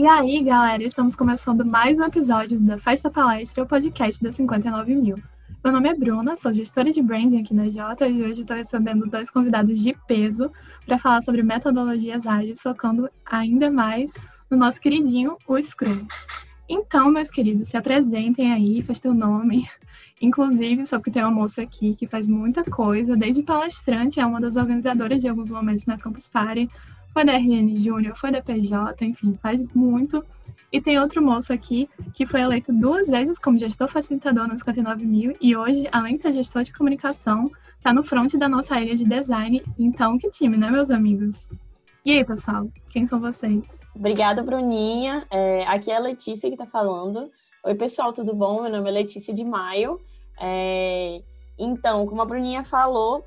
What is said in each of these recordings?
E aí, galera, estamos começando mais um episódio da Festa Palestra, o podcast da 59 mil. Meu nome é Bruna, sou gestora de branding aqui na Jota e hoje estou recebendo dois convidados de peso para falar sobre metodologias ágeis, focando ainda mais no nosso queridinho, o Scrum. Então, meus queridos, se apresentem aí, faz teu nome. Inclusive, só que tem uma moça aqui que faz muita coisa, desde palestrante, é uma das organizadoras de alguns momentos na Campus Party, foi da RN Júnior, foi da PJ, enfim, faz muito. E tem outro moço aqui que foi eleito duas vezes como gestor facilitador no 59 mil e hoje, além de ser gestor de comunicação, está no front da nossa área de design. Então, que time, né, meus amigos? E aí, pessoal, quem são vocês? Obrigada, Bruninha. É, aqui é a Letícia que está falando. Oi, pessoal, tudo bom? Meu nome é Letícia de Maio. É, então, como a Bruninha falou,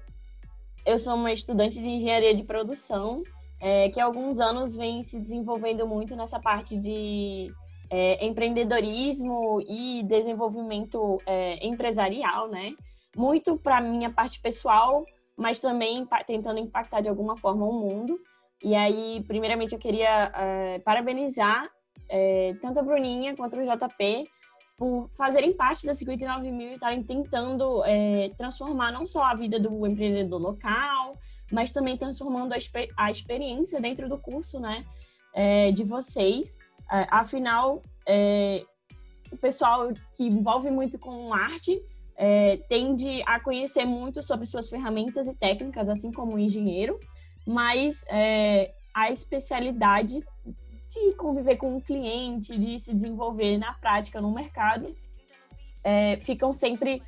eu sou uma estudante de engenharia de produção é, que há alguns anos vem se desenvolvendo muito nessa parte de é, empreendedorismo e desenvolvimento é, empresarial, né? Muito para minha parte pessoal, mas também tentando impactar de alguma forma o mundo. E aí, primeiramente, eu queria é, parabenizar é, tanto a Bruninha quanto o JP por fazerem parte da 59 mil e estarem tentando é, transformar não só a vida do empreendedor local, mas também transformando a, a experiência dentro do curso, né, é, de vocês. É, afinal, é, o pessoal que envolve muito com arte é, tende a conhecer muito sobre suas ferramentas e técnicas, assim como o engenheiro, mas é, a especialidade de conviver com o cliente, de se desenvolver na prática no mercado, é, ficam sempre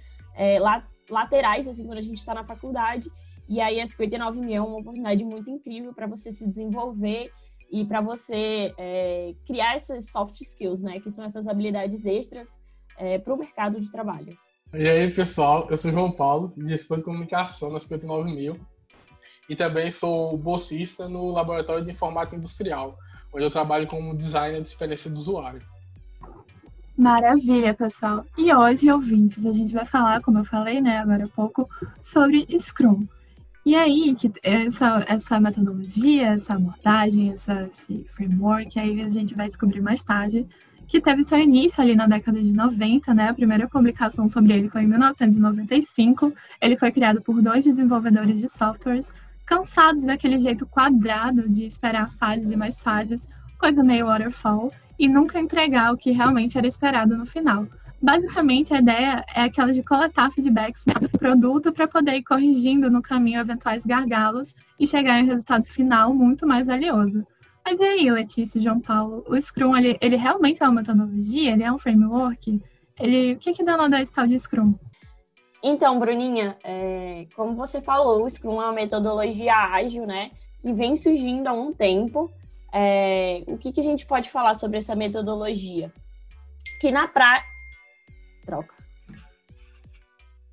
laterais, assim, quando a gente está na faculdade, e aí a 59 mil é uma oportunidade muito incrível para você se desenvolver e para você é, criar essas soft skills, né? Que são essas habilidades extras é, para o mercado de trabalho. E aí, pessoal, eu sou João Paulo, gestor de comunicação na 59 mil e também sou bolsista no Laboratório de Informática Industrial, onde eu trabalho como designer de experiência do usuário. Maravilha, pessoal. E hoje, ouvintes, a gente vai falar, como eu falei, né, agora há pouco, sobre Scrum. E aí, que essa, essa metodologia, essa abordagem, essa, esse framework, aí a gente vai descobrir mais tarde, que teve seu início ali na década de 90, né? A primeira publicação sobre ele foi em 1995. Ele foi criado por dois desenvolvedores de softwares cansados daquele jeito quadrado de esperar fases e mais fases, coisa meio waterfall, e nunca entregar o que realmente era esperado no final. Basicamente, a ideia é aquela de coletar feedbacks do produto para poder ir corrigindo no caminho eventuais gargalos e chegar em um resultado final muito mais valioso. Mas e aí, Letícia e João Paulo, o Scrum, ele, ele realmente é uma metodologia? Ele é um framework? Ele, o que, que dá esse tal de Scrum? Então, Bruninha, é, como você falou, o Scrum é uma metodologia ágil, né? Que vem surgindo há um tempo. É, o que, que a gente pode falar sobre essa metodologia? Que na, pra, troca.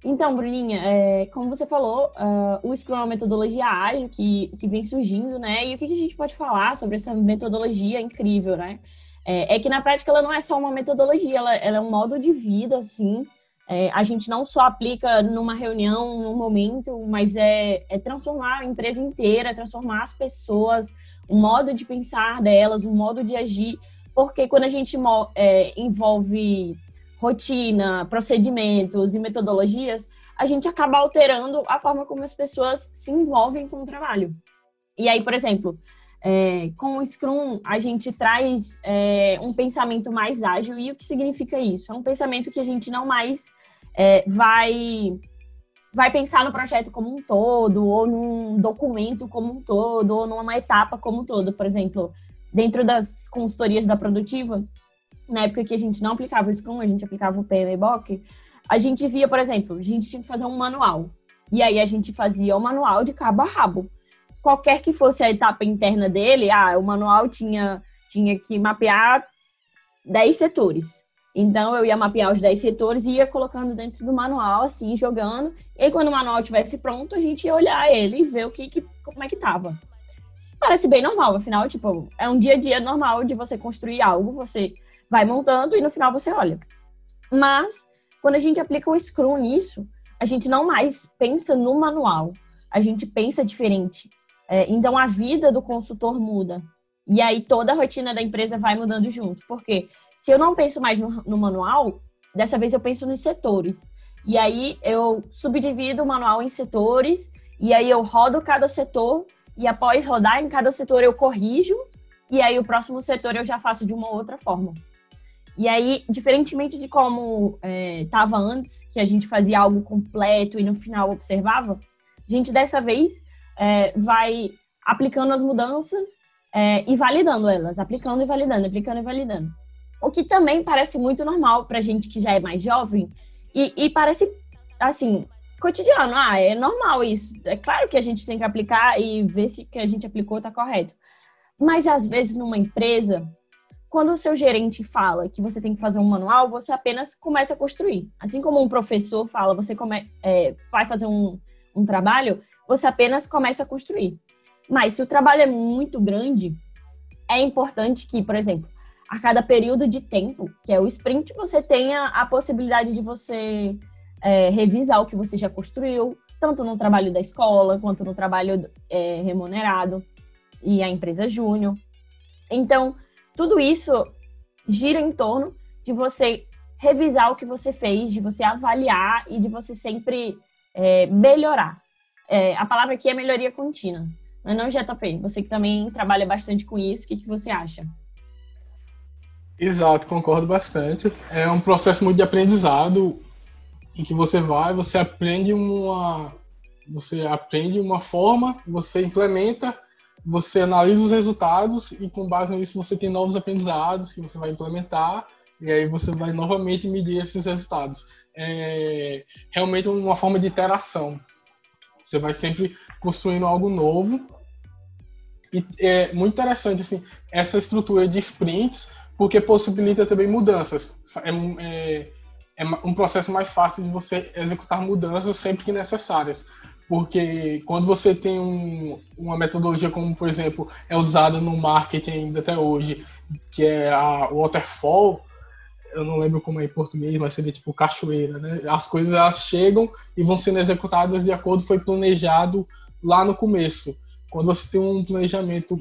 Então, Bruninha, é, como você falou, uh, o Scrum é uma metodologia ágil que, que vem surgindo, né? E o que, a gente pode falar sobre essa metodologia incrível, né? É, é, que na prática ela não é só uma metodologia, ela, ela é um modo de vida, assim. É, a gente não só aplica numa reunião, num momento, mas é, é transformar a empresa inteira, é transformar as pessoas, o modo de pensar delas, o modo de agir, porque quando a gente é, envolve rotina, procedimentos e metodologias, a gente acaba alterando a forma como as pessoas se envolvem com o trabalho. E aí, por exemplo, é, com o Scrum, a gente traz é, um pensamento mais ágil. E o que significa isso? É um pensamento que a gente não mais é, vai vai pensar no projeto como um todo, ou num documento como um todo, ou numa etapa como um todo. Por exemplo, dentro das consultorias da Produtiva, na época que a gente não aplicava o Scrum, a gente aplicava o PMBOK, a gente via, por exemplo, a gente tinha que fazer um manual. E aí a gente fazia o manual de cabo a rabo. Qualquer que fosse a etapa interna dele, ah, o manual tinha, tinha que mapear 10 setores. Então eu ia mapear os 10 setores e ia colocando dentro do manual, assim, jogando. E aí, quando o manual estivesse pronto, a gente ia olhar ele e ver o que, que como é que tava. Parece bem normal, afinal, tipo, é um dia a dia normal de você construir algo, você vai montando e no final você olha. Mas, quando a gente aplica o Scrum nisso, a gente não mais pensa no manual, a gente pensa diferente. É, então, a vida do consultor muda. E aí toda a rotina da empresa vai mudando junto. Porque se eu não penso mais no, no manual, dessa vez eu penso nos setores. E aí eu subdivido o manual em setores, e aí eu rodo cada setor, e após rodar em cada setor eu corrijo, e aí o próximo setor eu já faço de uma outra forma. E aí, diferentemente de como estava é, antes, que a gente fazia algo completo e no final observava, a gente dessa vez é, vai aplicando as mudanças é, e validando elas, aplicando e validando, aplicando e validando. O que também parece muito normal para gente que já é mais jovem e, e parece, assim, cotidiano. Ah, é normal isso. É claro que a gente tem que aplicar e ver se o que a gente aplicou está correto. Mas às vezes numa empresa, quando o seu gerente fala que você tem que fazer um manual, você apenas começa a construir. Assim como um professor fala, você come, é, vai fazer um, um trabalho, você apenas começa a construir. Mas se o trabalho é muito grande, é importante que, por exemplo, a cada período de tempo, que é o sprint, você tenha a possibilidade de você é, revisar o que você já construiu, tanto no trabalho da escola quanto no trabalho é, remunerado e a empresa júnior. Então, tudo isso gira em torno de você revisar o que você fez, de você avaliar e de você sempre é, melhorar. É, a palavra aqui é melhoria contínua, mas não JP. Você que também trabalha bastante com isso, o que, que você acha? Exato, concordo bastante. É um processo muito de aprendizado em que você vai, você aprende uma, você aprende uma forma, você implementa você analisa os resultados e com base nisso você tem novos aprendizados que você vai implementar e aí você vai novamente medir esses resultados. É realmente uma forma de interação. Você vai sempre construindo algo novo e é muito interessante assim essa estrutura de sprints porque possibilita também mudanças. É, é, é um processo mais fácil de você executar mudanças sempre que necessárias porque quando você tem um, uma metodologia como, por exemplo, é usada no marketing ainda até hoje, que é a waterfall, eu não lembro como é em português, mas seria tipo cachoeira, né? As coisas elas chegam e vão sendo executadas de acordo com foi planejado lá no começo. Quando você tem um planejamento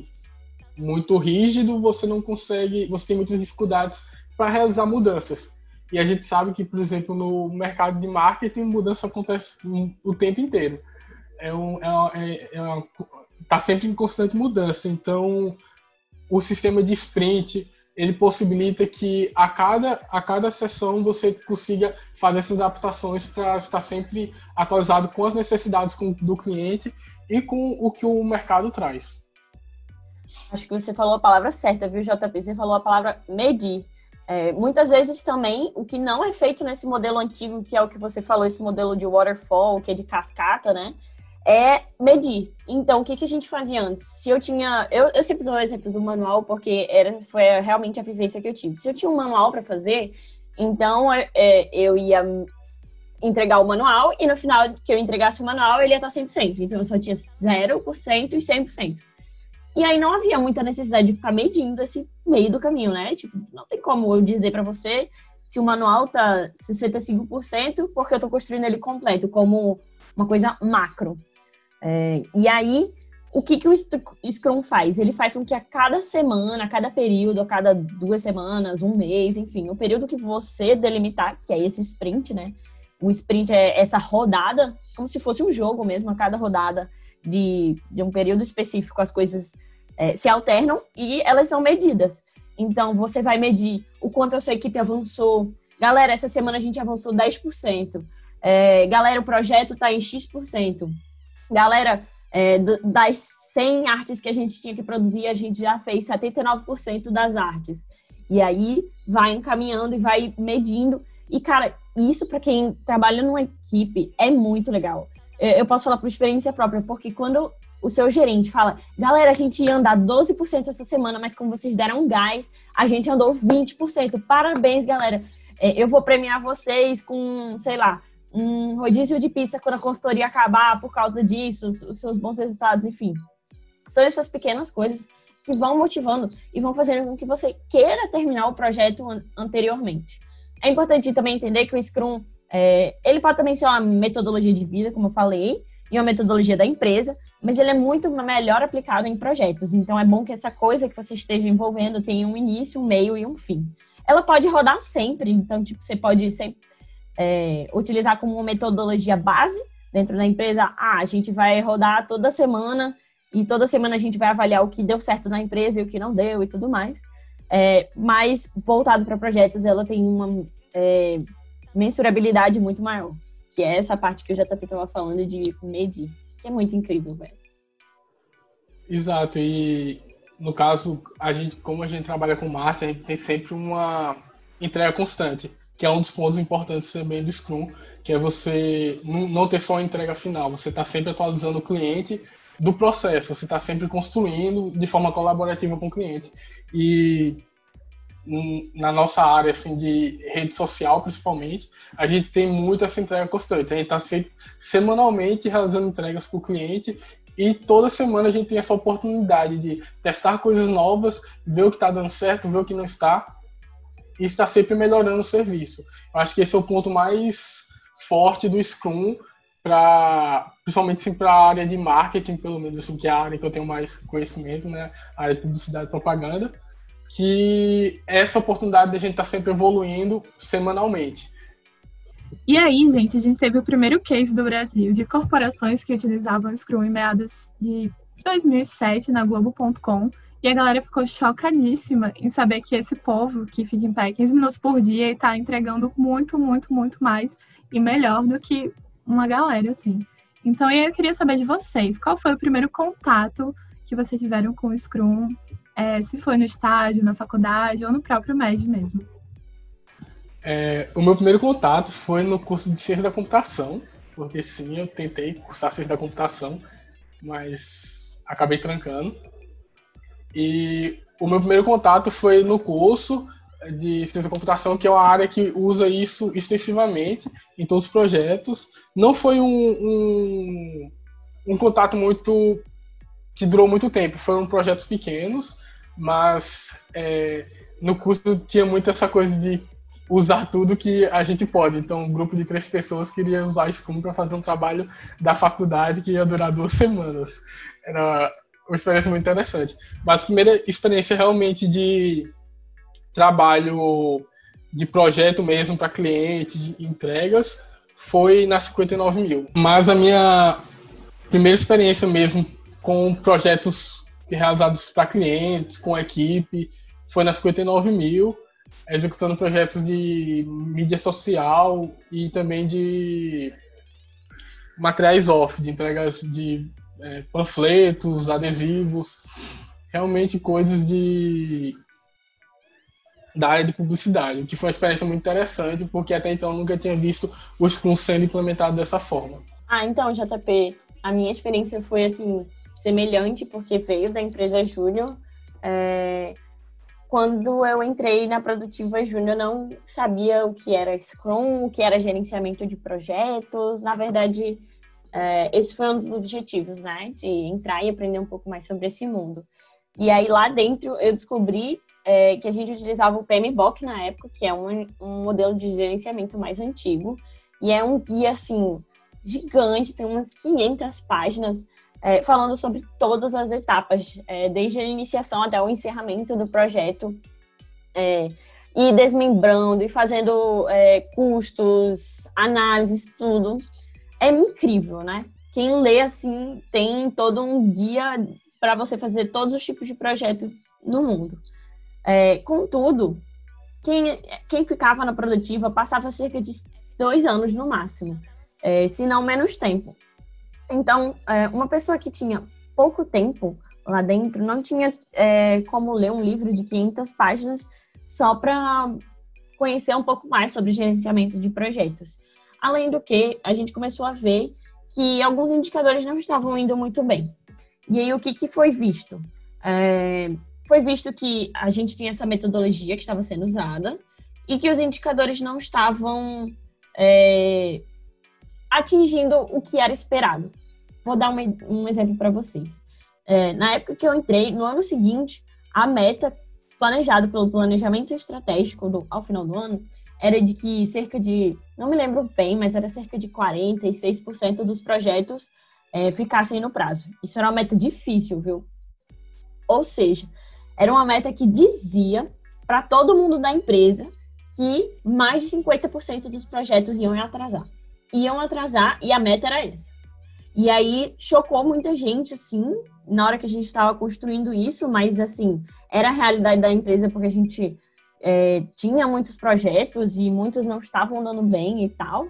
muito rígido, você não consegue, você tem muitas dificuldades para realizar mudanças. E a gente sabe que, por exemplo, no mercado de marketing, mudança acontece o tempo inteiro é um, é, é, é uma, tá sempre em constante mudança. Então, o sistema de sprint ele possibilita que a cada, a cada sessão você consiga fazer essas adaptações para estar sempre atualizado com as necessidades do cliente e com o que o mercado traz. Acho que você falou a palavra certa, viu, JP? Você falou a palavra medir. É, muitas vezes também o que não é feito nesse modelo antigo, que é o que você falou, esse modelo de waterfall, que é de cascata, né? É medir. Então, o que, que a gente fazia antes? Se eu tinha. Eu, eu sempre dou o exemplo do manual, porque era, foi realmente a vivência que eu tive. Se eu tinha um manual para fazer, então é, é, eu ia entregar o manual e no final que eu entregasse o manual, ele ia estar 100%. Então, eu só tinha 0% e 100%. E aí não havia muita necessidade de ficar medindo esse meio do caminho, né? Tipo, não tem como eu dizer para você se o manual tá 65% porque eu estou construindo ele completo, como uma coisa macro. É, e aí, o que, que o Scrum faz? Ele faz com que a cada semana, a cada período, a cada duas semanas, um mês, enfim, o período que você delimitar, que é esse sprint, né? O sprint é essa rodada, como se fosse um jogo mesmo, a cada rodada de, de um período específico, as coisas é, se alternam e elas são medidas. Então, você vai medir o quanto a sua equipe avançou. Galera, essa semana a gente avançou 10%. É, galera, o projeto está em X%. Galera, é, das 100 artes que a gente tinha que produzir, a gente já fez 79% das artes. E aí vai encaminhando e vai medindo. E, cara, isso para quem trabalha numa equipe é muito legal. É, eu posso falar por experiência própria, porque quando o seu gerente fala, galera, a gente ia andar 12% essa semana, mas como vocês deram gás, a gente andou 20%. Parabéns, galera. É, eu vou premiar vocês com, sei lá, um rodízio de pizza quando a consultoria acabar por causa disso, os seus bons resultados, enfim. São essas pequenas coisas que vão motivando e vão fazendo com que você queira terminar o projeto anteriormente. É importante também entender que o Scrum, é, ele pode também ser uma metodologia de vida, como eu falei, e uma metodologia da empresa, mas ele é muito melhor aplicado em projetos. Então é bom que essa coisa que você esteja envolvendo tenha um início, um meio e um fim. Ela pode rodar sempre, então tipo você pode sempre é, utilizar como uma metodologia base dentro da empresa. Ah, a gente vai rodar toda semana e toda semana a gente vai avaliar o que deu certo na empresa e o que não deu e tudo mais. É, mas voltado para projetos, ela tem uma é, mensurabilidade muito maior. Que é essa parte que o JP estava falando de medir, que é muito incrível, velho. Exato, e no caso, a gente, como a gente trabalha com marketing, a gente tem sempre uma entrega constante, que é um dos pontos importantes também do Scrum, que é você não ter só a entrega final, você está sempre atualizando o cliente do processo, você está sempre construindo de forma colaborativa com o cliente. E na nossa área assim de rede social principalmente a gente tem muito essa entrega constante a gente está semanalmente realizando entregas para o cliente e toda semana a gente tem essa oportunidade de testar coisas novas ver o que está dando certo ver o que não está e está sempre melhorando o serviço eu acho que esse é o ponto mais forte do Scrum para principalmente assim, para a área de marketing pelo menos assim que é a área que eu tenho mais conhecimento né a área de publicidade e propaganda que essa oportunidade de a gente estar tá sempre evoluindo semanalmente. E aí, gente, a gente teve o primeiro case do Brasil de corporações que utilizavam Scrum em meados de 2007 na Globo.com. E a galera ficou chocadíssima em saber que esse povo que fica em pé 15 minutos por dia e está entregando muito, muito, muito mais e melhor do que uma galera, assim. Então, eu queria saber de vocês, qual foi o primeiro contato que vocês tiveram com o Scrum? é, se foi no estágio, na faculdade ou no próprio MED mesmo? É, o meu primeiro contato foi no curso de Ciência da Computação, porque sim, eu tentei cursar Ciência da Computação, mas acabei trancando. E o meu primeiro contato foi no curso de Ciência da Computação, que é uma área que usa isso extensivamente em todos os projetos. Não foi um, um, um contato muito que durou muito tempo. Foram projetos pequenos, mas é, no curso tinha muito essa coisa de usar tudo que a gente pode. Então, um grupo de três pessoas queria usar Scrum para fazer um trabalho da faculdade que ia durar duas semanas. Era uma experiência muito interessante. Mas a primeira experiência realmente de trabalho de projeto mesmo para cliente, de entregas, foi na 59 mil. Mas a minha primeira experiência mesmo com projetos realizados para clientes, com equipe, foi nas 59 mil, executando projetos de mídia social e também de materiais off, de entregas de é, panfletos, adesivos, realmente coisas de da área de publicidade, o que foi uma experiência muito interessante, porque até então nunca tinha visto o Scrum sendo implementado dessa forma. Ah, então, JP, a minha experiência foi assim, semelhante, porque veio da empresa Júnior. É, quando eu entrei na Produtiva Júnior, não sabia o que era Scrum, o que era gerenciamento de projetos. Na verdade, esse foi um dos objetivos, né? De entrar e aprender um pouco mais sobre esse mundo. E aí, lá dentro, eu descobri é, que a gente utilizava o PMBOK na época, que é um, um modelo de gerenciamento mais antigo. E é um guia, assim, gigante, tem umas 500 páginas é, falando sobre todas as etapas, é, desde a iniciação até o encerramento do projeto, é, e desmembrando e fazendo é, custos, análises, tudo. É incrível, né? Quem lê assim tem todo um guia para você fazer todos os tipos de projeto no mundo. É, contudo, quem, quem ficava na produtiva passava cerca de dois anos no máximo, é, se não menos tempo. Então, é, uma pessoa que tinha pouco tempo lá dentro não tinha é, como ler um livro de 500 páginas só para conhecer um pouco mais sobre gerenciamento de projetos. Além do que, a gente começou a ver que alguns indicadores não estavam indo muito bem. E aí, o que, que foi visto? É, foi visto que a gente tinha essa metodologia que estava sendo usada e que os indicadores não estavam é, atingindo o que era esperado. Vou dar um, um exemplo para vocês. É, na época que eu entrei, no ano seguinte, a meta planejada pelo planejamento estratégico do, ao final do ano era de que cerca de, não me lembro bem, mas era cerca de 46% dos projetos é, ficassem no prazo. Isso era uma meta difícil, viu? Ou seja, era uma meta que dizia para todo mundo da empresa que mais de 50% dos projetos iam atrasar. Iam atrasar e a meta era essa. E aí chocou muita gente, assim, na hora que a gente estava construindo isso, mas assim, era a realidade da empresa porque a gente é, tinha muitos projetos e muitos não estavam andando bem e tal.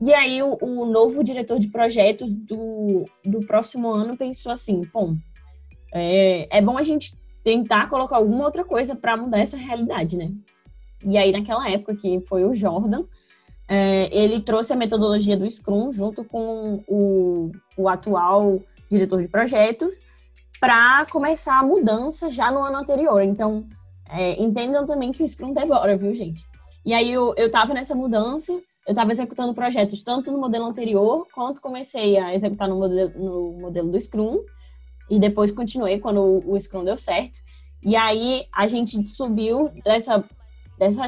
E aí o, o, novo diretor de projetos do, do próximo ano pensou assim, bom, é, é bom a gente tentar colocar alguma outra coisa para mudar essa realidade, né? E aí naquela época que foi o Jordan, é, ele trouxe a metodologia do Scrum junto com o, o atual diretor de projetos para começar a mudança já no ano anterior. Então, é, entendam também que o Scrum devora, viu, gente? E aí eu, eu tava nessa mudança, eu estava executando projetos tanto no modelo anterior, quanto comecei a executar no modelo, no modelo do Scrum, e depois continuei quando o, o Scrum deu certo. E aí a gente subiu dessa, dessa,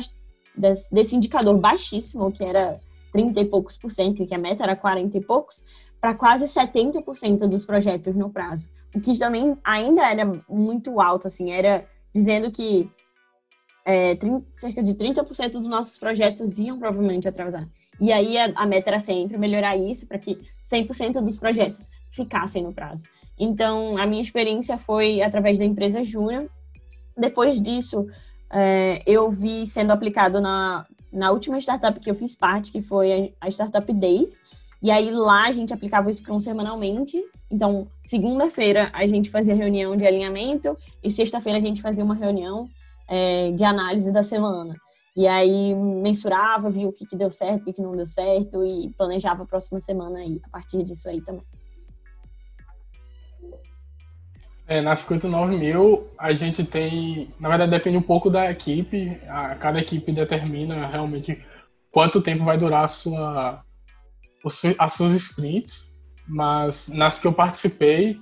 desse, desse indicador baixíssimo, que era 30 e poucos por cento, que a meta era 40 e poucos, para quase 70% dos projetos no prazo. O que também ainda era muito alto, assim, era dizendo que é, 30, cerca de 30% dos nossos projetos iam provavelmente atrasar. E aí a, a meta era sempre melhorar isso para que 100% dos projetos ficassem no prazo. Então, a minha experiência foi através da empresa Júnior. Depois disso, é, eu vi sendo aplicado na, na última startup que eu fiz parte, que foi a Startup Days. E aí lá a gente aplicava o Scrum semanalmente. Então, segunda-feira a gente fazia reunião de alinhamento e sexta-feira a gente fazia uma reunião é, de análise da semana. E aí mensurava, via o que, que deu certo, o que, que não deu certo e planejava a próxima semana aí, a partir disso aí também. É, na 59 mil, a gente tem. Na verdade, depende um pouco da equipe. A, cada equipe determina realmente quanto tempo vai durar a sua, as suas sprints. Mas nas que eu participei,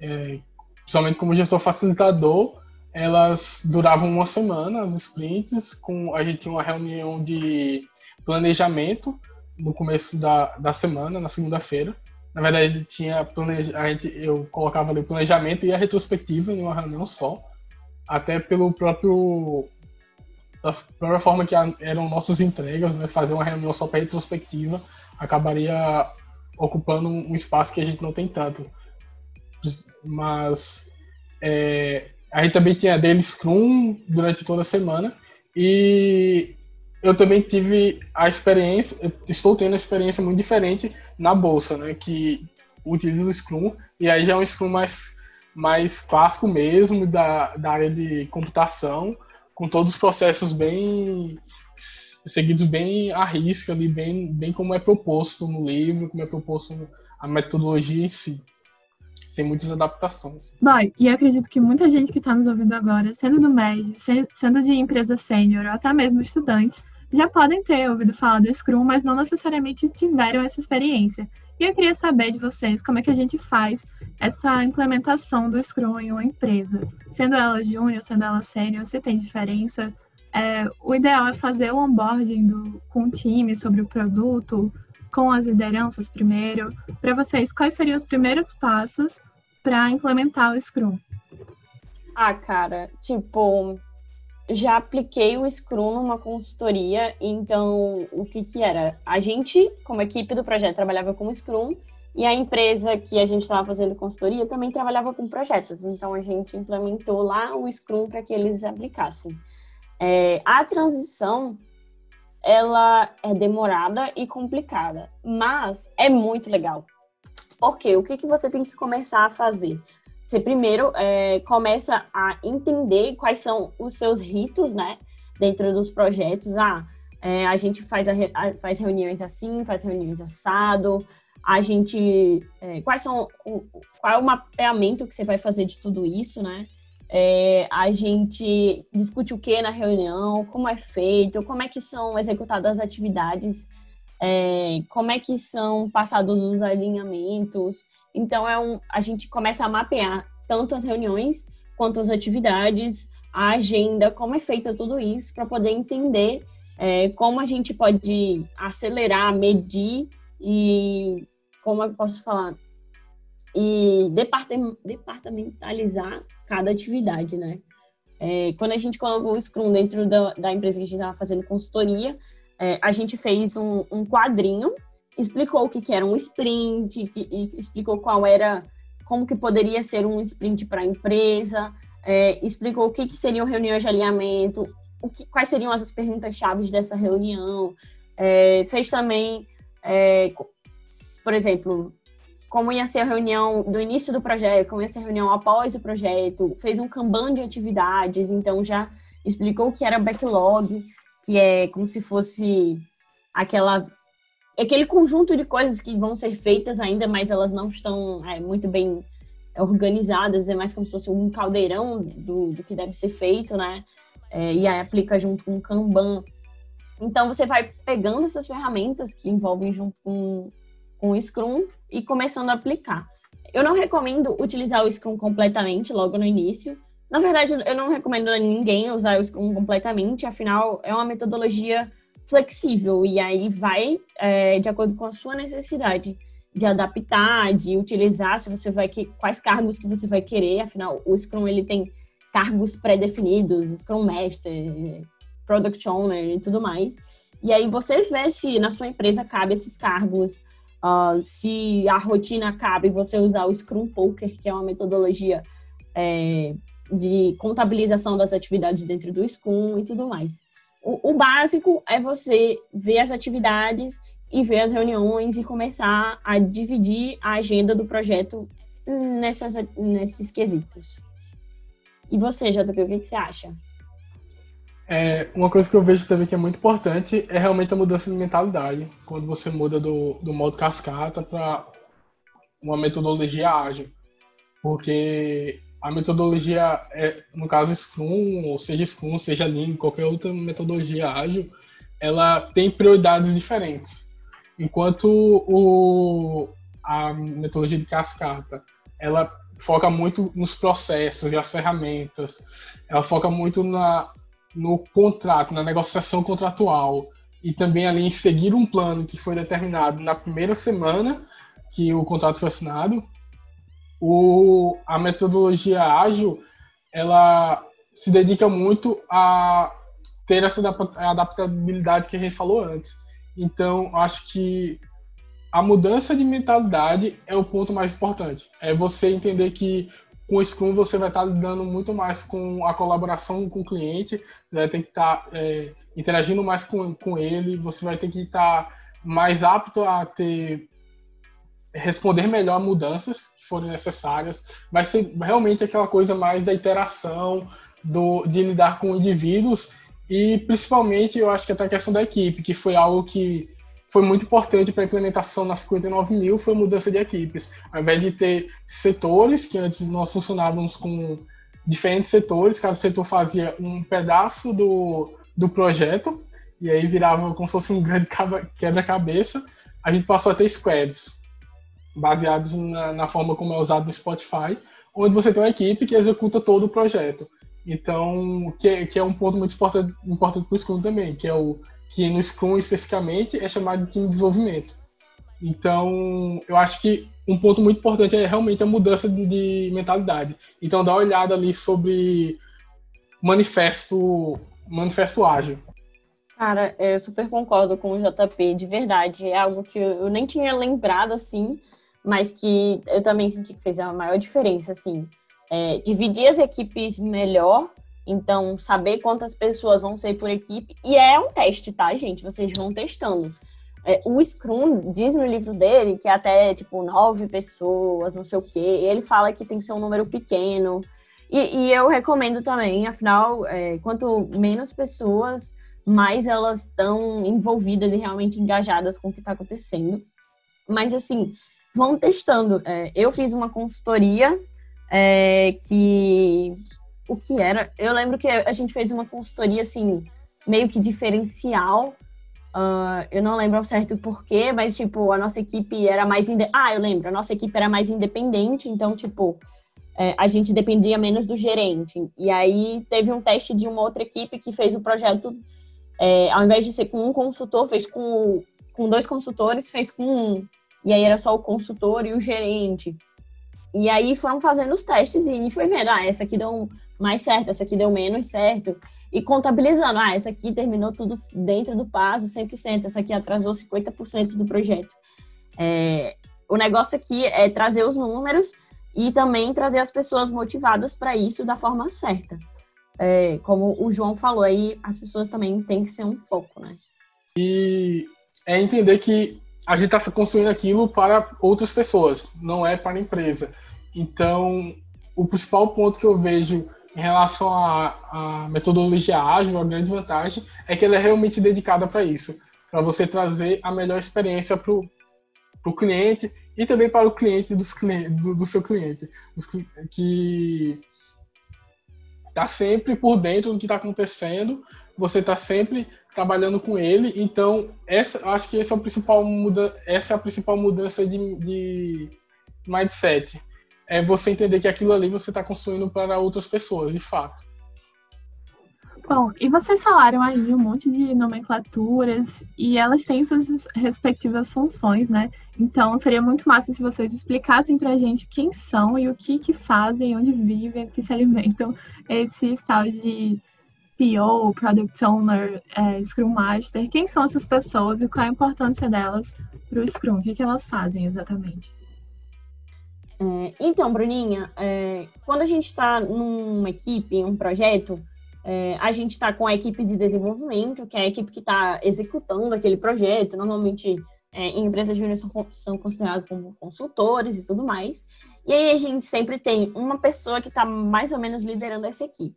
é, principalmente como gestor facilitador, elas duravam uma semana, as sprints, com a gente tinha uma reunião de planejamento no começo da, da semana, na segunda-feira. Na verdade, tinha planeja, a gente, eu colocava ali o planejamento e a retrospectiva em uma reunião só, até pelo próprio da própria forma que eram nossas entregas, né, fazer uma reunião só para retrospectiva acabaria ocupando um espaço que a gente não tem tanto. Mas é, a gente também tinha daily Scrum durante toda a semana. E eu também tive a experiência, estou tendo a experiência muito diferente na bolsa, né? Que utiliza o Scrum, e aí já é um Scrum mais, mais clássico mesmo, da, da área de computação, com todos os processos bem seguidos bem à risca ali, bem, bem como é proposto no livro, como é proposto a metodologia em si sem muitas adaptações. Bom, e acredito que muita gente que está nos ouvindo agora, sendo do MED, sendo de empresa sênior ou até mesmo estudantes, já podem ter ouvido falar do Scrum, mas não necessariamente tiveram essa experiência. E eu queria saber de vocês como é que a gente faz essa implementação do Scrum em uma empresa. Sendo ela júnior, sendo ela sênior, se tem diferença. É, o ideal é fazer o onboarding do, com o time sobre o produto, com as lideranças primeiro. Para vocês, quais seriam os primeiros passos para implementar o Scrum? Ah, cara, tipo, já apliquei o Scrum numa consultoria, então o que que era? A gente, como equipe do projeto, trabalhava com o Scrum e a empresa que a gente estava fazendo consultoria também trabalhava com projetos, então a gente implementou lá o Scrum para que eles aplicassem. É, a transição ela é demorada e complicada, mas é muito legal. Porque o que, que você tem que começar a fazer? Você primeiro é, começa a entender quais são os seus ritos, né? Dentro dos projetos. Ah, é, a gente faz, a, a, faz reuniões assim, faz reuniões assado. A gente. É, quais são. O, qual é o mapeamento que você vai fazer de tudo isso, né? É, a gente discute o que na reunião, como é feito, como é que são executadas as atividades, é, como é que são passados os alinhamentos. Então, é um, a gente começa a mapear tanto as reuniões quanto as atividades, a agenda, como é feita tudo isso, para poder entender é, como a gente pode acelerar, medir e, como eu posso falar, e departamentalizar cada atividade, né? É, quando a gente colocou o Scrum dentro da, da empresa que a gente estava fazendo consultoria, é, a gente fez um, um, quadrinho, explicou o que, que era um sprint, que, explicou qual era, como que poderia ser um sprint para a empresa, é, explicou o que, que seriam reuniões de alinhamento, o que, quais seriam as perguntas-chave dessa reunião, é, fez também, é, por exemplo, como ia ser a reunião do início do projeto, como ia ser a reunião após o projeto, fez um Kanban de atividades, então já explicou o que era backlog, que é como se fosse aquela aquele conjunto de coisas que vão ser feitas ainda, mas elas não estão é, muito bem organizadas, é mais como se fosse um caldeirão do, do que deve ser feito, né? É, e aí aplica junto com o Kanban. Então você vai pegando essas ferramentas que envolvem junto com o Scrum e começando a aplicar. Eu não recomendo utilizar o Scrum completamente logo no início. Na verdade, eu não recomendo a ninguém usar o Scrum completamente, afinal, é uma metodologia flexível e aí vai é, de acordo com a sua necessidade de adaptar, de utilizar, se você vai que quais cargos que você vai querer, afinal o Scrum ele tem cargos pré-definidos, Scrum Master, Product Owner e tudo mais. E aí você vê se na sua empresa cabe esses cargos, Uh, se a rotina acaba e você usar o Scrum Poker, que é uma metodologia é, de contabilização das atividades dentro do Scrum e tudo mais. O, o, básico é você ver as atividades e ver as reuniões e começar a dividir a agenda do projeto nessas, nesses quesitos. E você, JP, o que, que você acha? É, uma coisa que eu vejo também que é muito importante é realmente a mudança de mentalidade. Quando você muda do, do modo cascata para uma metodologia ágil. Porque a metodologia, é, no caso Scrum, ou seja Scrum, seja Lean, qualquer outra metodologia ágil, ela tem prioridades diferentes. Enquanto o, a metodologia de cascata, ela foca muito nos processos e as ferramentas, ela foca muito na, no contrato, na negociação contratual e também ali em seguir um plano que foi determinado na primeira semana que o contrato foi assinado, o, a metodologia ágil ela se dedica muito a ter essa adaptabilidade que a gente falou antes. Então, acho que a mudança de mentalidade é o ponto mais importante. É você entender que com o Scrum você vai estar lidando muito mais com a colaboração com o cliente, vai ter que estar é, interagindo mais com, com ele, você vai ter que estar mais apto a ter responder melhor mudanças que forem necessárias. Vai ser realmente aquela coisa mais da interação, do, de lidar com indivíduos e principalmente eu acho que até a questão da equipe, que foi algo que foi muito importante para a implementação na 59 mil foi a mudança de equipes. Ao invés de ter setores, que antes nós funcionávamos com diferentes setores, cada setor fazia um pedaço do, do projeto, e aí virava como se fosse um grande quebra-cabeça, a gente passou a ter squads, baseados na, na, forma como é usado no Spotify, onde você tem uma equipe que executa todo o projeto. Então, que, que é um ponto muito importante, importante para o Scrum também, que é o que no Scrum especificamente é chamado de time de desenvolvimento. Então, eu acho que um ponto muito importante é realmente a mudança de mentalidade. Então, dá uma olhada ali sobre manifesto, manifesto ágil. Cara, eu super concordo com o JP, de verdade. É algo que eu nem tinha lembrado assim, mas que eu também senti que fez a maior diferença, assim. É, dividir as equipes melhor então, saber quantas pessoas vão ser por equipe. E é um teste, tá, gente? Vocês vão testando. É, o Scrum diz no livro dele que é até, tipo, nove pessoas, não sei o quê. Ele fala que tem que ser um número pequeno. E, e eu recomendo também, afinal, é, quanto menos pessoas, mais elas estão envolvidas e realmente engajadas com o que está acontecendo. Mas, assim, vão testando. É, eu fiz uma consultoria é, que o que era. Eu lembro que a gente fez uma consultoria, assim, meio que diferencial. Uh, eu não lembro ao certo porquê, mas, tipo, a nossa equipe era mais... Inde... Ah, eu lembro. A nossa equipe era mais independente, então, tipo, é, a gente dependia menos do gerente. E aí teve um teste de uma outra equipe que fez o projeto, é, ao invés de ser com um consultor, fez com, com dois consultores, fez com um. E aí era só o consultor e o gerente. E aí foram fazendo os testes e foi vendo, ah, essa aqui deu mais certo, essa aqui deu menos certo. E contabilizando, ah, essa aqui terminou tudo dentro do prazo, 100%, essa aqui atrasou 50% do projeto. É, o negócio aqui é trazer os números e também trazer as pessoas motivadas para isso da forma certa. É, como o João falou aí, as pessoas também têm que ser um foco, né? E é entender que a gente está construindo aquilo para outras pessoas, não é para a empresa. Então, o principal ponto que eu vejo em relação à, à metodologia ágil, a grande vantagem é que ela é realmente dedicada para isso, para você trazer a melhor experiência para o cliente e também para o cliente, dos, do, do seu cliente, que está sempre por dentro do que está acontecendo, você está sempre trabalhando com ele, então essa, acho que esse é o principal muda, essa é a principal mudança de, de mindset é você entender que aquilo ali você está construindo para outras pessoas, de fato. Bom, e vocês falaram aí um monte de nomenclaturas e elas têm suas respectivas funções, né? Então seria muito massa se vocês explicassem para a gente quem são e o que que fazem, onde vivem, que se alimentam esse tal de PO, Product Owner, é, Scrum Master. Quem são essas pessoas e qual a importância delas para o Scrum? O que, que elas fazem exatamente? É, então, Bruninha, é, quando a gente está numa equipe, em um projeto, é, a gente está com a equipe de desenvolvimento, que é a equipe que está executando aquele projeto. Normalmente, é, em empresas júnior são, são considerados como consultores e tudo mais. E aí a gente sempre tem uma pessoa que está mais ou menos liderando essa equipe.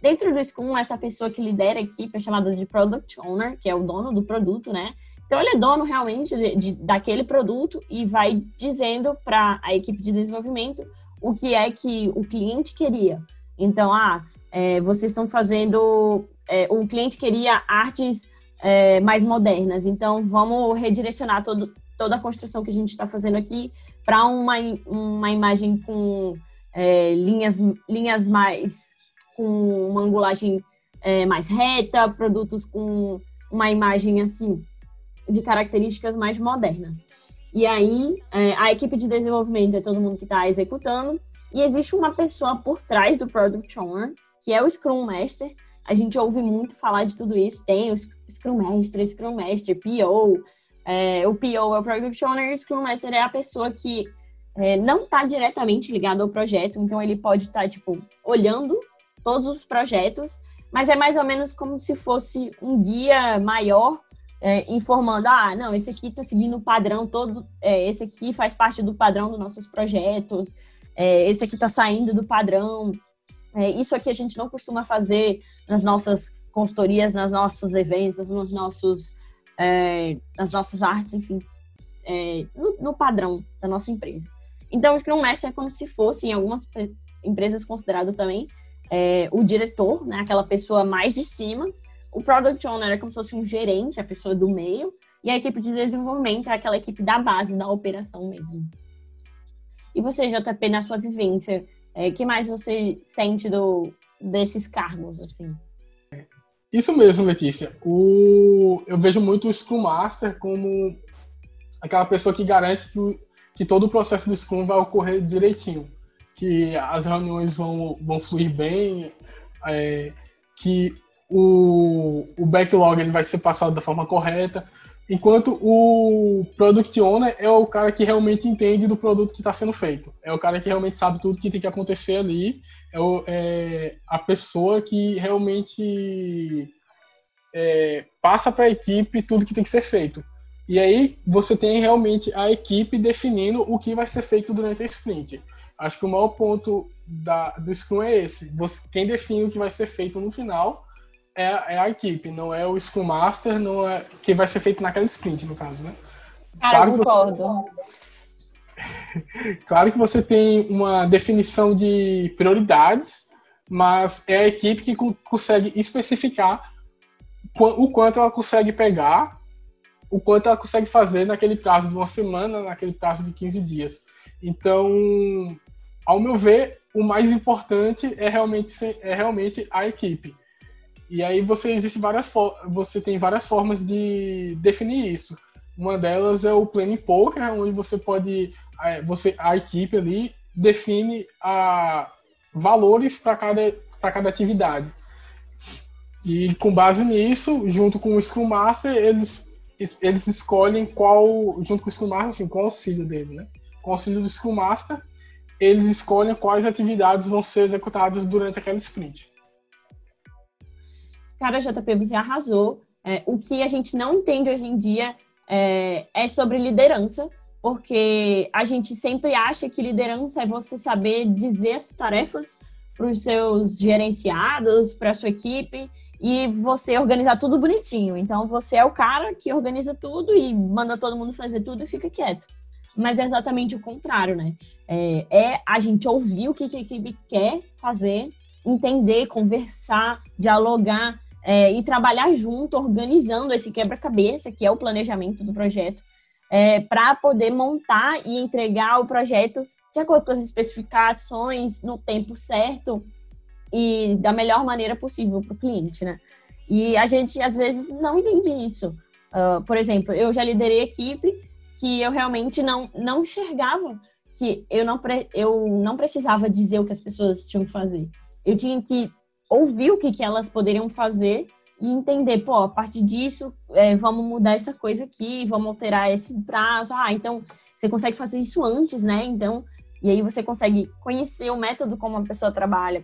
Dentro do Scrum, essa pessoa que lidera a equipe é chamada de Product Owner, que é o dono do produto, né? Então, ele é dono realmente de, de daquele produto e vai dizendo para a equipe de desenvolvimento o que é que o cliente queria. Então, ah, é, vocês estão fazendo. É, o cliente queria artes é, mais modernas, então vamos redirecionar todo, toda a construção que a gente está fazendo aqui para uma, uma imagem com é, linhas, linhas mais. com uma angulagem é, mais reta, produtos com uma imagem assim de características mais modernas. E aí, é, a equipe de desenvolvimento é todo mundo que está executando, e existe uma pessoa por trás do Product Owner, que é o Scrum Master. A gente ouve muito falar de tudo isso. Tem o Scrum Master, Scrum Master, PO. É, o PO é o Product Owner e o Scrum Master é a pessoa que é, não está diretamente ligado ao projeto, então ele pode estar, tá, tipo, olhando todos os projetos, mas é mais ou menos como se fosse um guia maior é, informando, ah, não, esse aqui está seguindo o padrão todo, é, esse aqui faz parte do padrão dos nossos projetos, é, esse aqui está saindo do padrão, é, isso aqui a gente não costuma fazer nas nossas consultorias, nos nossos eventos, nos nossos, é, nas nossas artes, enfim, é, no, no, padrão da nossa empresa. Então, o Scrum Master é como se fosse, em algumas empresas, considerado também o diretor, né, aquela pessoa mais de cima, o Product Owner é como se fosse um gerente, a pessoa do meio, e a equipe de desenvolvimento é aquela equipe da base, da operação mesmo. E você, JP, na sua vivência, é, que mais você sente do, desses cargos, assim? Isso mesmo, Letícia. O, eu vejo muito o Scrum Master como aquela pessoa que garante que, que todo o processo do Scrum vai ocorrer direitinho, que as reuniões vão, vão fluir bem, é, que o, o backlog ele vai ser passado da forma correta, enquanto o product owner é o cara que realmente entende do produto que está sendo feito, é o cara que realmente sabe tudo que tem que acontecer ali, é, o, é a pessoa que realmente é, passa para a equipe tudo que tem que ser feito. E aí você tem realmente a equipe definindo o que vai ser feito durante a sprint. Acho que o maior ponto da, do Scrum é esse. Você, quem define o que vai ser feito no final é, é a equipe, não é o Scrum Master, não é que vai ser feito naquela sprint, no caso, né? Ah, claro, concordo. Claro que você tem uma definição de prioridades, mas é a equipe que consegue especificar o quanto ela consegue pegar, o quanto ela consegue fazer naquele prazo de uma semana, naquele prazo de 15 dias. Então, ao meu ver, o mais importante é realmente, é realmente a equipe. E aí você existe várias você tem várias formas de definir isso. Uma delas é o planning poker, onde você pode você a equipe ali define a, valores para cada, cada atividade. E com base nisso, junto com o Scrum Master, eles, eles escolhem qual, junto com o Scrum Master, assim, com o auxílio dele, né? Com o auxílio do Scrum Master, eles escolhem quais atividades vão ser executadas durante aquela sprint. Cara, JP, você arrasou. É, o que a gente não entende hoje em dia é, é sobre liderança, porque a gente sempre acha que liderança é você saber dizer as tarefas para os seus gerenciados, para a sua equipe e você organizar tudo bonitinho. Então você é o cara que organiza tudo e manda todo mundo fazer tudo e fica quieto. Mas é exatamente o contrário, né? É, é a gente ouvir o que, que a equipe quer fazer, entender, conversar, dialogar é, e trabalhar junto, organizando esse quebra-cabeça, que é o planejamento do projeto, é, para poder montar e entregar o projeto de acordo com as especificações, no tempo certo e da melhor maneira possível para o cliente, né? E a gente, às vezes, não entende isso. Uh, por exemplo, eu já liderei equipe que eu realmente não, não enxergava que eu não, eu não precisava dizer o que as pessoas tinham que fazer. Eu tinha que ouvir o que, que elas poderiam fazer e entender, pô, a partir disso, é, vamos mudar essa coisa aqui, vamos alterar esse prazo. Ah, então você consegue fazer isso antes, né? Então, e aí você consegue conhecer o método como a pessoa trabalha,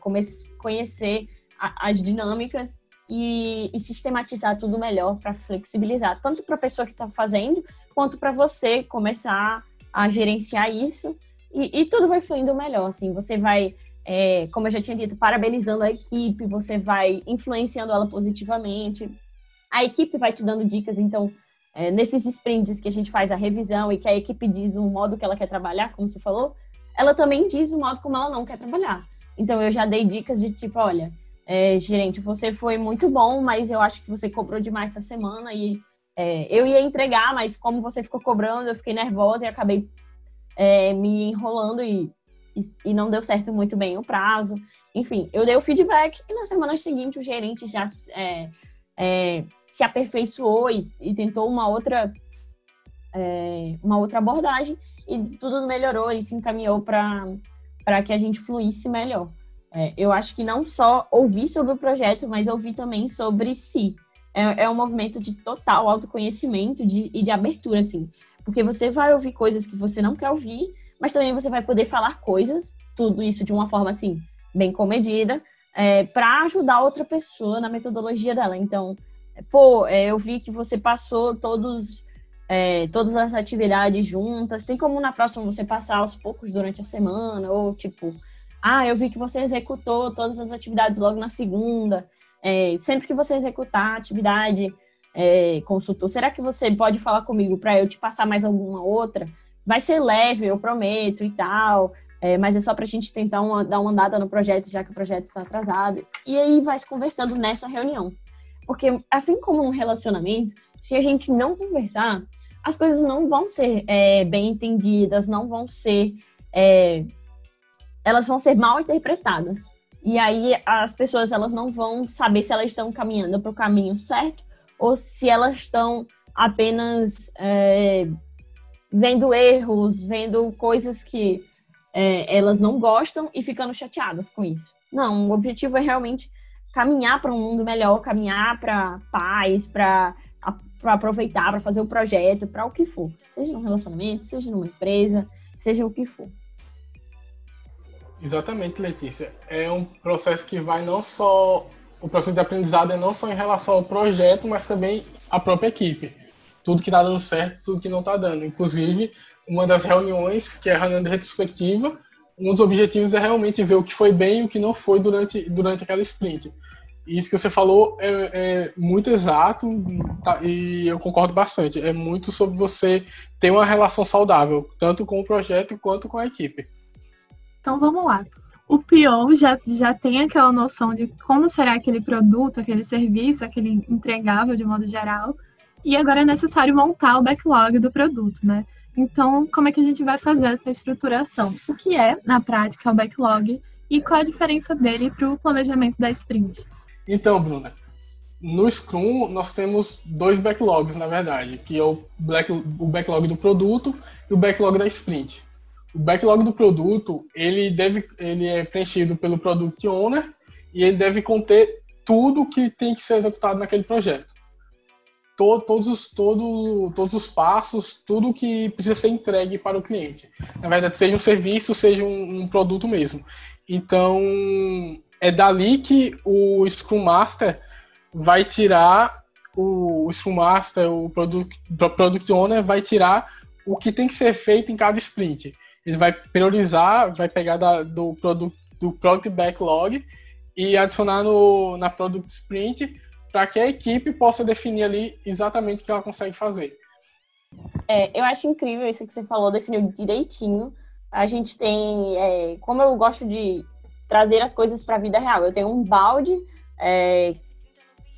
conhecer a, as dinâmicas e, e, sistematizar tudo melhor para flexibilizar, tanto para a pessoa que está fazendo, quanto para você começar a gerenciar isso. E, e, tudo vai fluindo melhor, assim, você vai é, como eu já tinha dito, parabenizando a equipe, você vai influenciando ela positivamente. A equipe vai te dando dicas, então, é, nesses sprints que a gente faz a revisão e que a equipe diz o modo que ela quer trabalhar, como você falou, ela também diz o modo como ela não quer trabalhar. Então, eu já dei dicas de tipo, olha, é, gerente, você foi muito bom, mas eu acho que você cobrou demais essa semana e é, eu ia entregar, mas como você ficou cobrando, eu fiquei nervosa e acabei é, me enrolando e e, não deu certo muito bem o prazo. Enfim, eu dei o feedback e na semana seguinte o gerente já é, é, se aperfeiçoou e, e, tentou uma outra, é, uma outra abordagem e tudo melhorou e se encaminhou para que a gente fluísse melhor. É, eu acho que não só ouvir sobre o projeto, mas ouvir também sobre si. É, é um movimento de total autoconhecimento de, e de abertura, assim. Porque você vai ouvir coisas que você não quer ouvir, mas também você vai poder falar coisas, tudo isso de uma forma assim, bem comedida, é, para ajudar outra pessoa na metodologia dela. Então, pô, é, eu vi que você passou todos, é, todas as atividades juntas, tem como na próxima você passar aos poucos durante a semana, ou tipo, ah, eu vi que você executou todas as atividades logo na segunda. É, sempre que você executar a atividade é, consultor, será que você pode falar comigo para eu te passar mais alguma outra? Vai ser leve, eu prometo e tal, é, mas é só para a gente tentar uma, dar uma andada no projeto, já que o projeto está atrasado. E aí vai se conversando nessa reunião. Porque, assim como no relacionamento, se a gente não conversar, as coisas não vão ser é, bem entendidas, não vão ser. É, elas vão ser mal interpretadas. E aí as pessoas elas não vão saber se elas estão caminhando para o caminho certo ou se elas estão apenas é, vendo erros, vendo coisas que é, elas não gostam e ficando chateadas com isso. Não, o objetivo é realmente caminhar para um mundo melhor, caminhar para paz, para aproveitar, para fazer o projeto, para o que for. Seja num relacionamento, seja numa empresa, seja o que for. Exatamente, Letícia. É um processo que vai não só. O processo de aprendizado é não só em relação ao projeto, mas também à própria equipe tudo que está dando certo, tudo que não está dando. Inclusive, uma das reuniões, que é a reunião de retrospectiva, um dos objetivos é realmente ver o que foi bem e o que não foi durante, durante aquela sprint. E isso que você falou é, é muito exato tá, e eu concordo bastante. É muito sobre você ter uma relação saudável, tanto com o projeto quanto com a equipe. Então vamos lá. O PO já, já tem aquela noção de como será aquele produto, aquele serviço, aquele entregável de modo geral e agora é necessário montar o backlog do produto, né? Então, como é que a gente vai fazer essa estruturação? O que é, na prática, o backlog e qual a diferença dele para o planejamento da sprint? Então, Bruna, no Scrum nós temos dois backlogs, na verdade, que é o, black, o backlog do produto e o backlog da sprint. O backlog do produto, ele deve ele é preenchido pelo product owner e ele deve conter tudo que tem que ser executado naquele projeto. Todo, todos, os, todo, todos os passos, tudo que precisa ser entregue para o cliente. Na verdade, seja um serviço, seja um, um produto mesmo. Então, é dali que o Scrum Master vai tirar o Scrum Master, o Product, Product Owner vai tirar o que tem que ser feito em cada sprint. Ele vai priorizar, vai pegar da, do, product, do Product Backlog e adicionar no, na Product Sprint para que a equipe possa definir ali exatamente o que ela consegue fazer. É, eu acho incrível isso que você falou, definiu direitinho. A gente tem, é, como eu gosto de trazer as coisas para a vida real, eu tenho um balde é,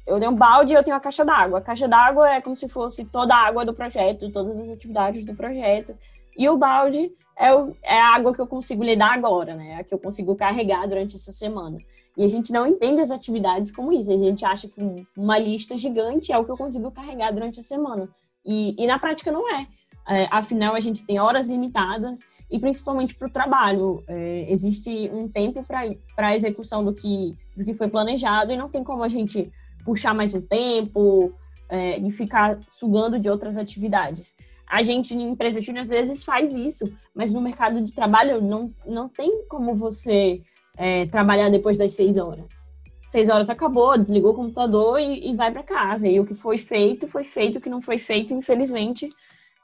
eu tenho um balde e eu tenho a caixa d'água. A caixa d'água é como se fosse toda a água do projeto, todas as atividades do projeto. E o balde é, o, é a água que eu consigo lidar agora, né? A que eu consigo carregar durante essa semana. E a gente não entende as atividades como isso. A gente acha que uma lista gigante é o que eu consigo carregar durante a semana. E, e na prática não é. é. Afinal, a gente tem horas limitadas e principalmente para o trabalho. É, existe um tempo para a execução do que, do que foi planejado e não tem como a gente puxar mais um tempo é, e ficar sugando de outras atividades. A gente em empresa júnior às vezes faz isso, mas no mercado de trabalho não, não tem como você é, trabalhar depois das seis horas. Seis horas acabou, desligou o computador e, e vai para casa. E o que foi feito, foi feito. O que não foi feito, infelizmente,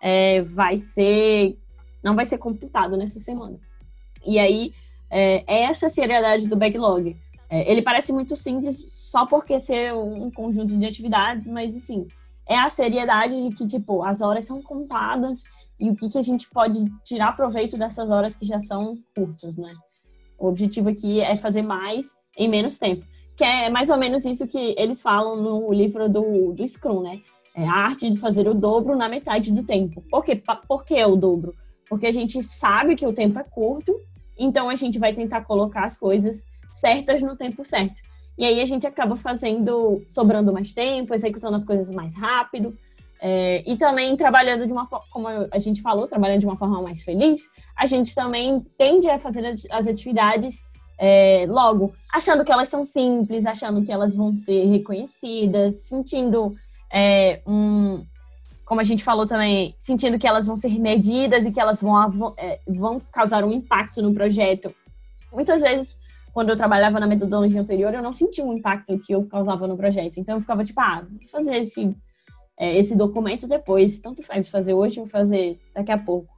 é, vai ser não vai ser computado nessa semana. E aí, é, essa seriedade do backlog. É, ele parece muito simples só porque ser um conjunto de atividades, mas assim, é a seriedade de que, tipo, as horas são contadas e o que, que a gente pode tirar proveito dessas horas que já são curtas, né? O objetivo aqui é fazer mais em menos tempo. Que é mais ou menos isso que eles falam no livro do, do Scrum, né? É a arte de fazer o dobro na metade do tempo. Por quê? Por que o dobro? Porque a gente sabe que o tempo é curto, então a gente vai tentar colocar as coisas certas no tempo certo. E aí a gente acaba fazendo, sobrando mais tempo, executando as coisas mais rápido. É, e também trabalhando de uma forma, como a gente falou, trabalhando de uma forma mais feliz, a gente também tende a fazer as atividades é, logo, achando que elas são simples, achando que elas vão ser reconhecidas, sentindo é, um, como a gente falou também, sentindo que elas vão ser medidas e que elas vão, é, vão causar um impacto no projeto. Muitas vezes quando eu trabalhava na metodologia anterior, eu não sentia o impacto que eu causava no projeto. Então eu ficava tipo, ah, vou fazer esse, é, esse documento depois. Tanto faz fazer hoje, vou fazer daqui a pouco.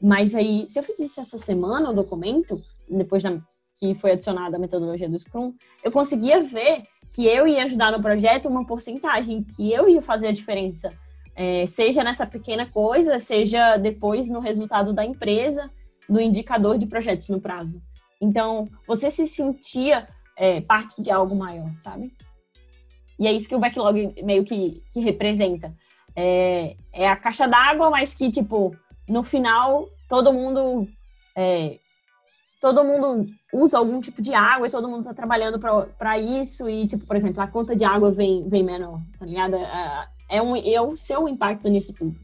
Mas aí, se eu fizesse essa semana o documento, depois da, que foi adicionada a metodologia do Scrum, eu conseguia ver que eu ia ajudar no projeto uma porcentagem, que eu ia fazer a diferença. É, seja nessa pequena coisa, seja depois no resultado da empresa, no indicador de projetos no prazo. Então, você se sentia é, parte de algo maior, sabe? E é isso que o backlog meio que, que representa. É, é a caixa d'água, mas que, tipo, no final, todo mundo. É, todo mundo usa algum tipo de água e todo mundo tá trabalhando para isso. E, tipo, por exemplo, a conta de água vem, vem menor, tá ligado? É, é, um, é o seu impacto nisso tudo.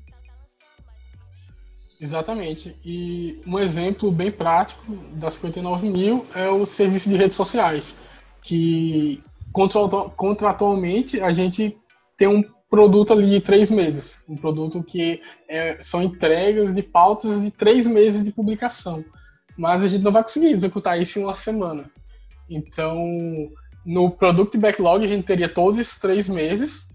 Exatamente. E um exemplo bem prático das 59 mil é o serviço de redes sociais, que contratualmente a gente tem um produto ali de três meses, um produto que é, são entregas de pautas de três meses de publicação, mas a gente não vai conseguir executar isso em uma semana. Então, no Product Backlog a gente teria todos esses três meses.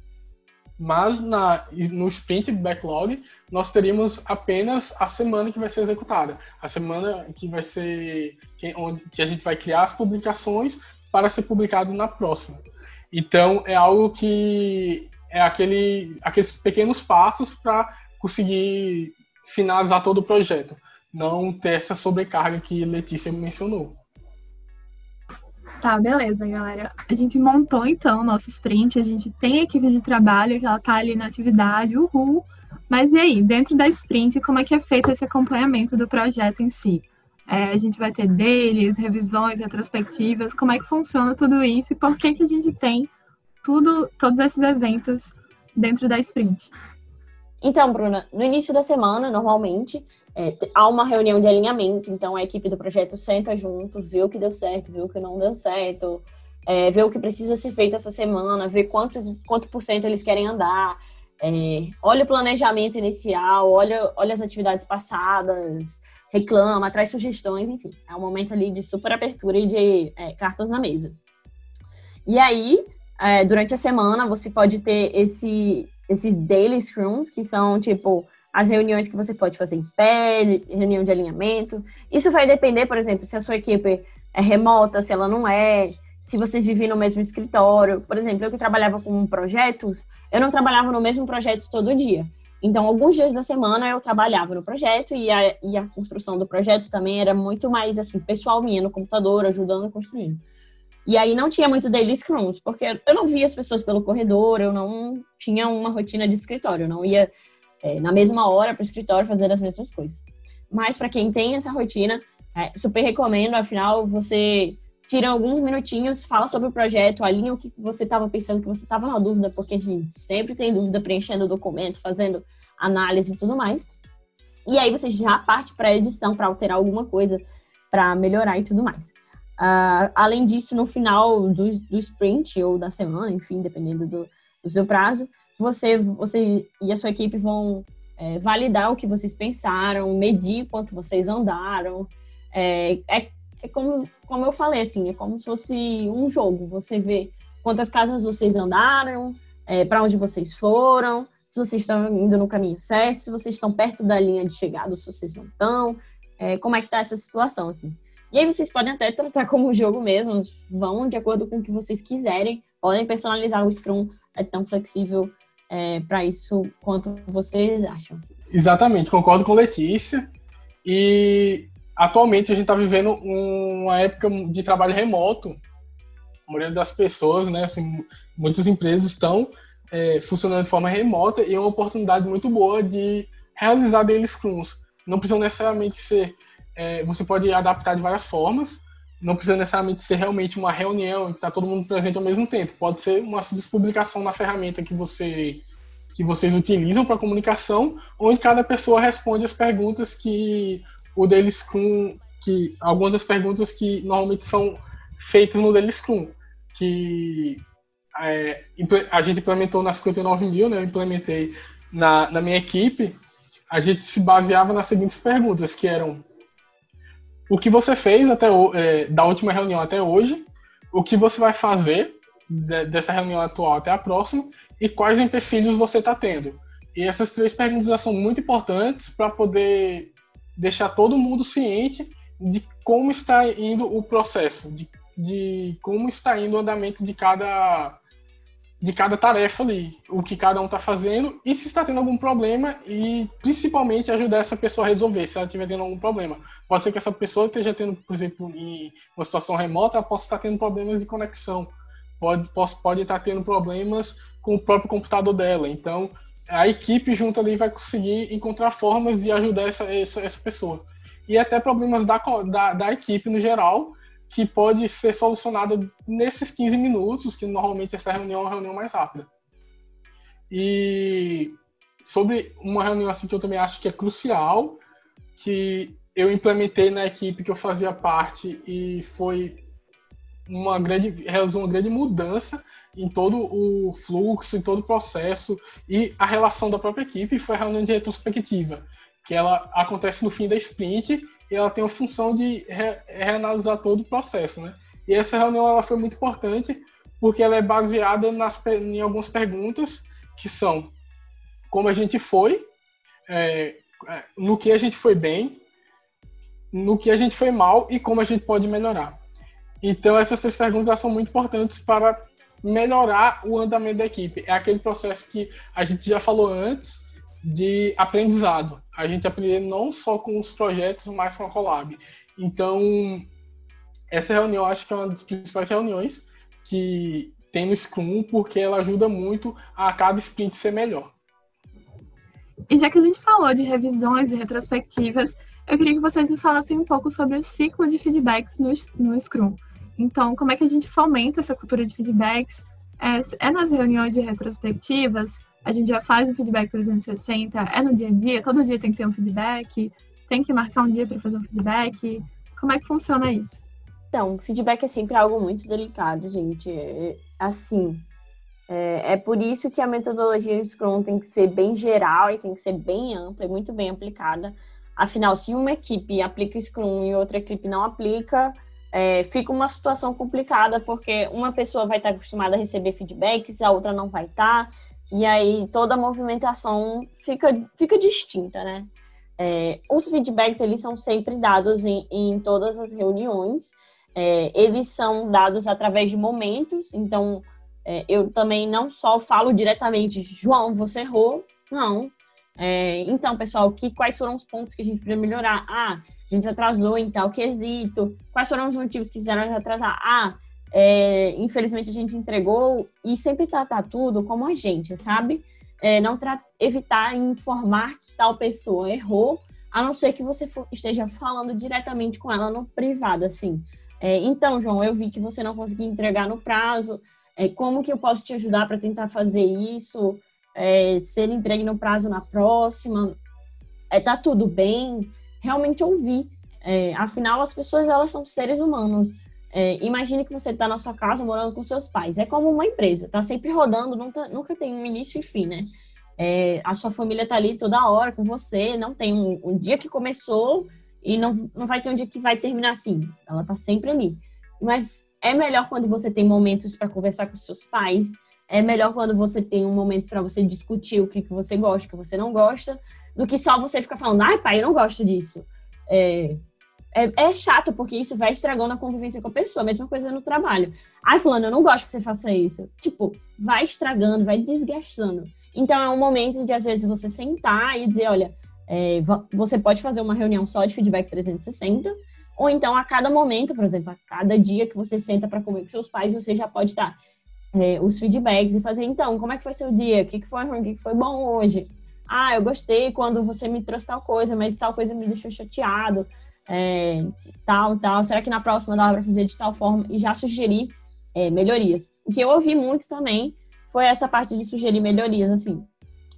Mas na, no sprint backlog nós teríamos apenas a semana que vai ser executada, a semana que vai ser que, onde que a gente vai criar as publicações para ser publicado na próxima. Então é algo que é aquele, aqueles pequenos passos para conseguir finalizar todo o projeto, não ter essa sobrecarga que Letícia mencionou. Tá, beleza, galera. A gente montou então nosso sprint, a gente tem a equipe de trabalho que ela tá ali na atividade, uhul. Mas e aí, dentro da sprint, como é que é feito esse acompanhamento do projeto em si? É, a gente vai ter deles, revisões, retrospectivas, como é que funciona tudo isso e por que, que a gente tem tudo, todos esses eventos dentro da sprint? Então, Bruna, no início da semana, normalmente, é, há uma reunião de alinhamento, então a equipe do projeto senta junto, vê o que deu certo, vê o que não deu certo, é, vê o que precisa ser feito essa semana, vê quantos, quanto por cento eles querem andar, é, olha o planejamento inicial, olha, olha as atividades passadas, reclama, traz sugestões, enfim. É um momento ali de super abertura e de é, cartas na mesa. E aí, é, durante a semana, você pode ter esse, esses daily scrums, que são, tipo, as reuniões que você pode fazer em pé, reunião de alinhamento. Isso vai depender, por exemplo, se a sua equipe é remota, se ela não é, se vocês vivem no mesmo escritório. Por exemplo, eu que trabalhava com projetos, eu não trabalhava no mesmo projeto todo dia. Então, alguns dias da semana eu trabalhava no projeto e a, e a construção do projeto também era muito mais, assim, pessoal minha no computador, ajudando a construir. E aí não tinha muito daily scrums, porque eu não via as pessoas pelo corredor, eu não tinha uma rotina de escritório, eu não ia é, na mesma hora para o escritório fazer as mesmas coisas. Mas para quem tem essa rotina, é, super recomendo, afinal, você tira alguns minutinhos, fala sobre o projeto, alinha o que você estava pensando, que você estava na dúvida, porque a gente sempre tem dúvida preenchendo o documento, fazendo análise e tudo mais. E aí você já parte para a edição para alterar alguma coisa, para melhorar e tudo mais. Uh, além disso, no final do, do sprint ou da semana, enfim, dependendo do, do seu prazo, você, você e a sua equipe vão é, validar o que vocês pensaram, medir quanto vocês andaram. É, é é como, como eu falei, assim, é como se fosse um jogo. Você vê quantas casas vocês andaram, é, para onde vocês foram, se vocês estão indo no caminho certo, se vocês estão perto da linha de chegada, se vocês não estão, é, como é que tá essa situação, assim. E aí vocês podem até tratar como um jogo mesmo, vão de acordo com o que vocês quiserem, podem personalizar o Scrum, é tão flexível é, para isso quanto vocês acham. Assim. Exatamente, concordo com Letícia. E atualmente a gente está vivendo uma época de trabalho remoto. A maioria das pessoas, né, assim, muitas empresas estão é, funcionando de forma remota e é uma oportunidade muito boa de realizar daily scrums. Não precisa necessariamente ser, é, você pode adaptar de várias formas, não precisa necessariamente ser realmente uma reunião que está todo mundo presente ao mesmo tempo. Pode ser uma simples publicação na ferramenta que você que vocês utilizam para comunicação, onde cada pessoa responde as perguntas que o Daily Scrum, que algumas das perguntas que normalmente são feitas no Daily Scrum, que é, a gente implementou na 59 mil, né? Eu implementei na, na minha equipe, a gente se baseava nas seguintes perguntas, que eram o que você fez até é, da última reunião até hoje, o que você vai fazer de, dessa reunião atual até a próxima e quais empecilhos você está tendo. E essas três perguntas são muito importantes para poder deixar todo mundo ciente de como está indo o processo, de, de como está indo o andamento de cada de cada tarefa ali, o que cada um está fazendo e se está tendo algum problema e principalmente ajudar essa pessoa a resolver se ela estiver tendo algum problema. Pode ser que essa pessoa esteja tendo, por exemplo, em uma situação remota, ela possa estar tendo problemas de conexão, pode, pode, pode estar tendo problemas com o próprio computador dela. Então, a equipe junto ali vai conseguir encontrar formas de ajudar essa, essa, essa pessoa. E até problemas da, da, da, equipe no geral, que pode ser solucionado nesses 15 minutos, que normalmente essa reunião é uma reunião mais rápida. E sobre uma reunião assim que eu também acho que é crucial, que eu implementei na equipe que eu fazia parte e foi uma grande uma grande mudança em todo o fluxo, em todo o processo e a relação da própria equipe foi a reunião de retrospectiva, que ela acontece no fim da sprint e ela tem a função de re reanalisar todo o processo, né? E essa reunião ela foi muito importante porque ela é baseada nas, em algumas perguntas que são como a gente foi, é, é, no que a gente foi bem, no que a gente foi mal e como a gente pode melhorar. Então essas três perguntas são muito importantes para melhorar o andamento da equipe. É aquele processo que a gente já falou antes de aprendizado. A gente aprender não só com os projetos, mas com a Collab. Então, essa reunião acho que é uma das principais reuniões que tem no Scrum, porque ela ajuda muito a cada sprint ser melhor. E já que a gente falou de revisões e retrospectivas, eu queria que vocês me falassem um pouco sobre o ciclo de feedbacks no, no Scrum. Então, como é que a gente fomenta essa cultura de feedbacks? É, é nas reuniões de retrospectivas? a gente já faz o feedback 360, é no dia a dia, todo dia tem que ter um feedback, tem que marcar um dia para fazer um feedback. Como é que funciona isso? Então, feedback é sempre algo muito delicado, gente. É, assim, é, é, por isso que a metodologia Scrum tem que ser bem geral e tem que ser bem ampla e muito bem aplicada. Afinal, se uma equipe aplica Scrum e outra equipe não aplica, é, fica uma situação complicada, porque uma pessoa vai estar acostumada a receber feedbacks, a outra não vai estar, e aí toda a movimentação fica, fica distinta, né? É, os feedbacks, eles são sempre dados em, em todas as reuniões, é, eles são dados através de momentos, então é, eu também não só falo diretamente, João, você errou, não. É, então, pessoal, que, quais foram os pontos que a gente precisa melhorar? Ah, a gente atrasou em tal quesito. Quais foram os motivos que fizeram a gente atrasar? Ah, é, infelizmente a gente entregou e sempre tratar tudo como a gente, sabe? É, não evitar informar que tal pessoa errou, a não ser que você esteja falando diretamente com ela no privado, assim. É, então, João, eu vi que você não conseguiu entregar no prazo. É, como que eu posso te ajudar para tentar fazer isso? É, ser entregue no prazo na próxima? É, tá tudo bem? Realmente ouvir. É, afinal, as pessoas elas são seres humanos. É, imagine que você está na sua casa morando com seus pais. É como uma empresa, tá sempre rodando, nunca, nunca tem um início e fim, né? É, a sua família tá ali toda hora com você, não tem um, um dia que começou e não, não vai ter um dia que vai terminar assim. Ela tá sempre ali. Mas é melhor quando você tem momentos para conversar com seus pais. É melhor quando você tem um momento para você discutir o que, que você gosta, o que você não gosta, do que só você ficar falando, ai, pai, eu não gosto disso. É, é, é, chato, porque isso vai estragando a convivência com a pessoa. Mesma coisa no trabalho. Ai, fulano, eu não gosto que você faça isso. Tipo, vai estragando, vai desgastando. Então é um momento de, às vezes, você sentar e dizer, olha, é, você pode fazer uma reunião só de feedback 360, ou então a cada momento, por exemplo, a cada dia que você senta para comer com seus pais, você já pode dar é, os feedbacks e fazer, então, como é que foi seu dia? O que, que foi ruim? O que, que foi bom hoje? Ah, eu gostei quando você me trouxe tal coisa, mas tal coisa me deixou chateado, é, tal, tal. Será que na próxima dá para fazer de tal forma? E já sugerir é, melhorias. O que eu ouvi muito também foi essa parte de sugerir melhorias, assim.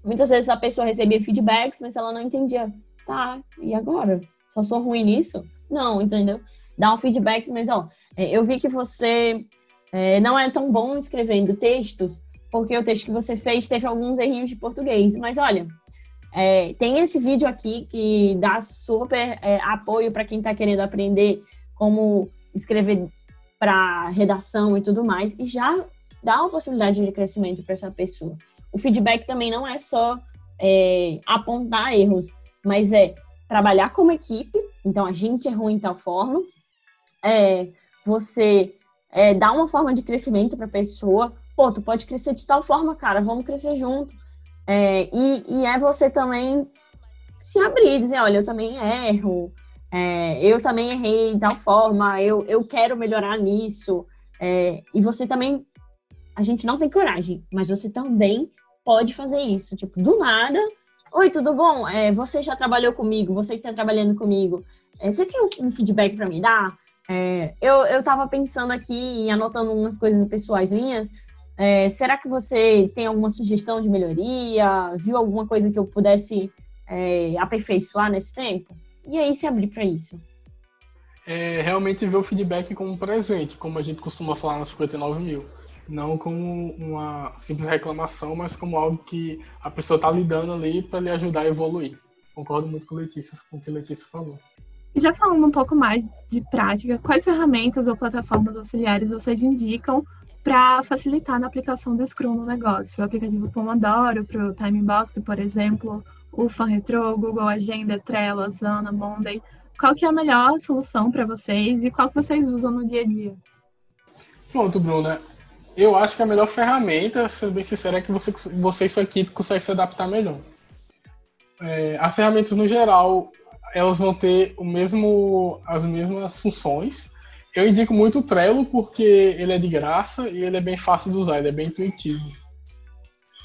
Muitas vezes a pessoa recebia feedbacks, mas ela não entendia. Tá, e agora? Só sou ruim nisso? Não, entendeu? Dá um feedback, mas ó, é, eu vi que você é, não é tão bom escrevendo textos, porque o texto que você fez teve alguns errinhos de português. Mas olha, é, tem esse vídeo aqui que dá super é, apoio para quem está querendo aprender como escrever para redação e tudo mais, e já dá uma possibilidade de crescimento para essa pessoa o feedback também não é só é, apontar erros, mas é trabalhar como equipe. Então, a gente errou em tal forma. É, você é, dá uma forma de crescimento para a pessoa. Pô, tu pode crescer de tal forma, cara, vamos crescer junto. É, e, e, é você também se abrir, dizer, olha, eu também erro, é, eu também errei de tal forma, eu, eu quero melhorar nisso. É, e você também, a gente não tem coragem, mas você também pode fazer isso. Tipo, do nada. Oi, tudo bom? É, você já trabalhou comigo? Você que está trabalhando comigo? É, você tem um feedback para me dar? É, eu, eu tava pensando aqui e anotando umas coisas pessoais minhas. É, será que você tem alguma sugestão de melhoria? Viu alguma coisa que eu pudesse é, aperfeiçoar nesse tempo? E aí se abrir para isso. É, realmente ver o feedback como um presente, como a gente costuma falar nas 59 mil não como uma simples reclamação, mas como algo que a pessoa está lidando ali para lhe ajudar a evoluir. Concordo muito com, Letícia, com o que a Letícia falou. Já falando um pouco mais de prática, quais ferramentas ou plataformas auxiliares vocês indicam para facilitar na aplicação do Scrum no negócio? O aplicativo Pomodoro para o Timebox, por exemplo, o FanRetro, Google Agenda, Trello, Asana, Monday. Qual que é a melhor solução para vocês e qual que vocês usam no dia a dia? Pronto, Bruna. Eu acho que a melhor ferramenta, sendo bem sincero, é que você, você e sua equipe conseguem se adaptar melhor. É, as ferramentas, no geral, elas vão ter o mesmo, as mesmas funções. Eu indico muito o Trello porque ele é de graça e ele é bem fácil de usar, ele é bem intuitivo.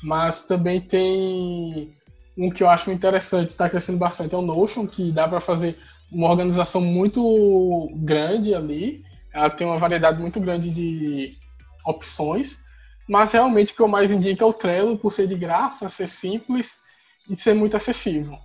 Mas também tem um que eu acho interessante, está crescendo bastante, é o Notion, que dá para fazer uma organização muito grande ali. Ela tem uma variedade muito grande de opções. mas realmente o que eu mais indico é o Trello, por ser de graça, ser simples e ser muito acessível.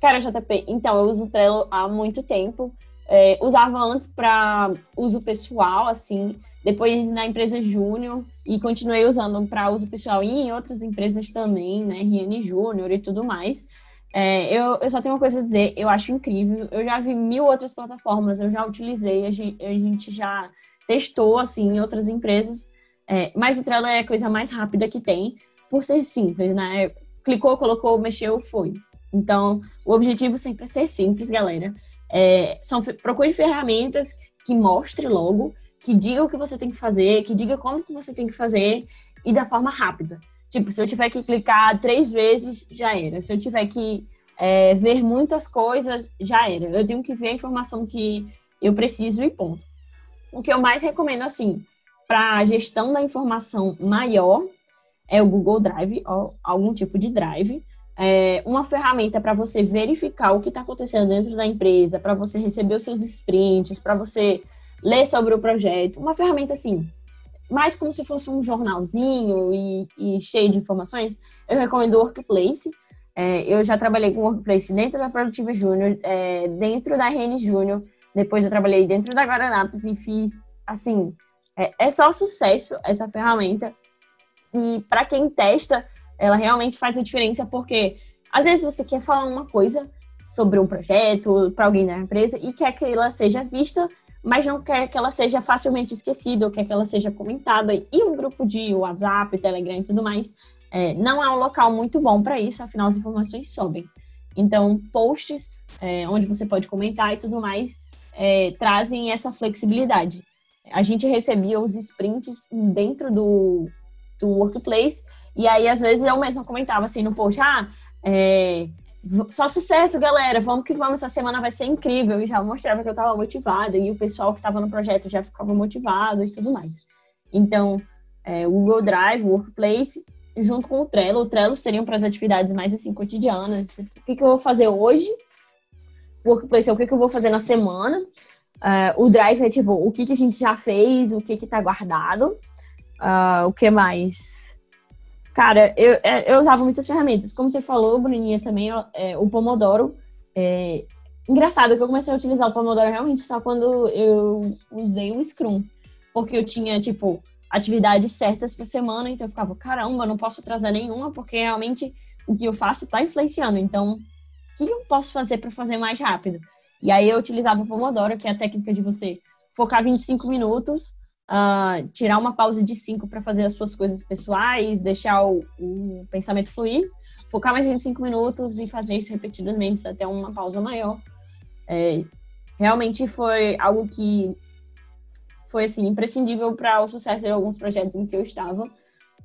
Cara, JP, então eu uso o Trello há muito tempo. É, usava antes para uso pessoal, assim, depois na empresa Júnior e continuei usando para uso pessoal e em outras empresas também, né, RN Júnior e tudo mais. É, eu, eu só tenho uma coisa a dizer, eu acho incrível. Eu já vi mil outras plataformas, eu já utilizei, a gente, a gente já testou assim em outras empresas, é, mas o Trello é a coisa mais rápida que tem, por ser simples, né? Clicou, colocou, mexeu, foi. Então, o objetivo sempre é ser simples, galera. É, são, procure ferramentas que mostre logo, que diga o que você tem que fazer, que diga como que você tem que fazer e da forma rápida. Tipo, se eu tiver que clicar três vezes, já era. Se eu tiver que é, ver muitas coisas, já era. Eu tenho que ver a informação que eu preciso e ponto. O que eu mais recomendo, assim, para gestão da informação maior é o Google Drive ou algum tipo de drive. É uma ferramenta para você verificar o que está acontecendo dentro da empresa, para você receber os seus sprints, para você ler sobre o projeto. Uma ferramenta assim, mais como se fosse um jornalzinho e, e cheio de informações. Eu recomendo o Workplace. É, eu já trabalhei com o Workplace dentro da Produtiva Júnior, é, dentro da RN Júnior. Depois eu trabalhei dentro da Guaranapas e fiz, assim, é, é só sucesso essa ferramenta. E para quem testa, ela realmente faz a diferença, porque às vezes você quer falar uma coisa sobre um projeto para alguém da empresa e quer que ela seja vista mas não quer que ela seja facilmente esquecida ou quer que ela seja comentada. E um grupo de WhatsApp, Telegram e tudo mais é, não é um local muito bom para isso, afinal as informações sobem. Então, posts é, onde você pode comentar e tudo mais é, trazem essa flexibilidade. A gente recebia os sprints dentro do, do workplace e aí às vezes eu mesma comentava assim no post, ah, é, só sucesso, galera. Vamos que vamos. Essa semana vai ser incrível. E já mostrava que eu estava motivada. E o pessoal que estava no projeto já ficava motivado e tudo mais. Então, é, o Google Drive, o Workplace, junto com o Trello. O Trello seriam para as atividades mais assim cotidianas. O que, que eu vou fazer hoje? O Workplace é o que, que eu vou fazer na semana. Uh, o Drive é tipo o que, que a gente já fez, o que está guardado. Uh, o que mais? Cara, eu, é, eu usava muitas ferramentas. Como você falou, Bruninha, também, é, o Pomodoro. É, engraçado que eu comecei a utilizar o Pomodoro realmente só quando eu usei o Scrum. Porque eu tinha, tipo, atividades certas por semana, então eu ficava, caramba, não posso trazer nenhuma, porque realmente o que eu faço está influenciando. Então, o que eu posso fazer para fazer mais rápido? E aí eu utilizava o Pomodoro, que é a técnica de você focar 25 minutos uh, tirar uma pausa de cinco para fazer as suas coisas pessoais, deixar o, o, pensamento fluir, focar mais 25 minutos e fazer isso repetidamente até uma pausa maior. É, realmente foi algo que foi assim imprescindível para o sucesso de alguns projetos em que eu estava.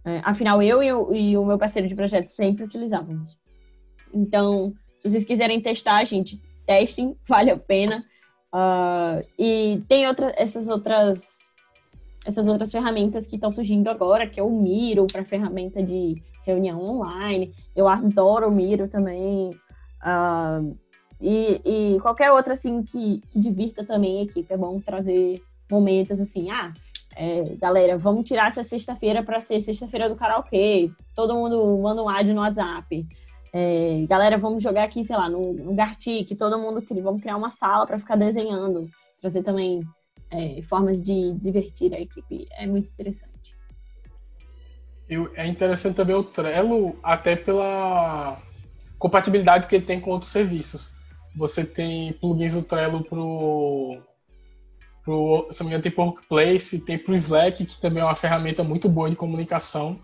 É, afinal, eu e o, e o meu parceiro de projeto sempre utilizávamos. Então, se vocês quiserem testar, gente, testem, vale a pena. Uh, e tem outra, essas outras essas outras ferramentas que estão surgindo agora, que é o Miro para ferramenta de reunião online. Eu adoro o Miro também. Uh, e, e, qualquer outra assim que, que divirta também a equipe. É bom trazer momentos assim, ah, é, galera, vamos tirar essa sexta-feira para ser sexta-feira do karaokê. Todo mundo manda um áudio no WhatsApp. É, galera, vamos jogar aqui, sei lá, no, no Gartic, todo mundo vamos criar uma sala para ficar desenhando. Trazer também é, formas de divertir a equipe. É muito interessante. Eu, é interessante também o Trello, até pela compatibilidade que ele tem com outros serviços. Você tem plugins do Trello pro, pro se não me engano, tem pro Workplace, tem pro Slack, que também é uma ferramenta muito boa de comunicação.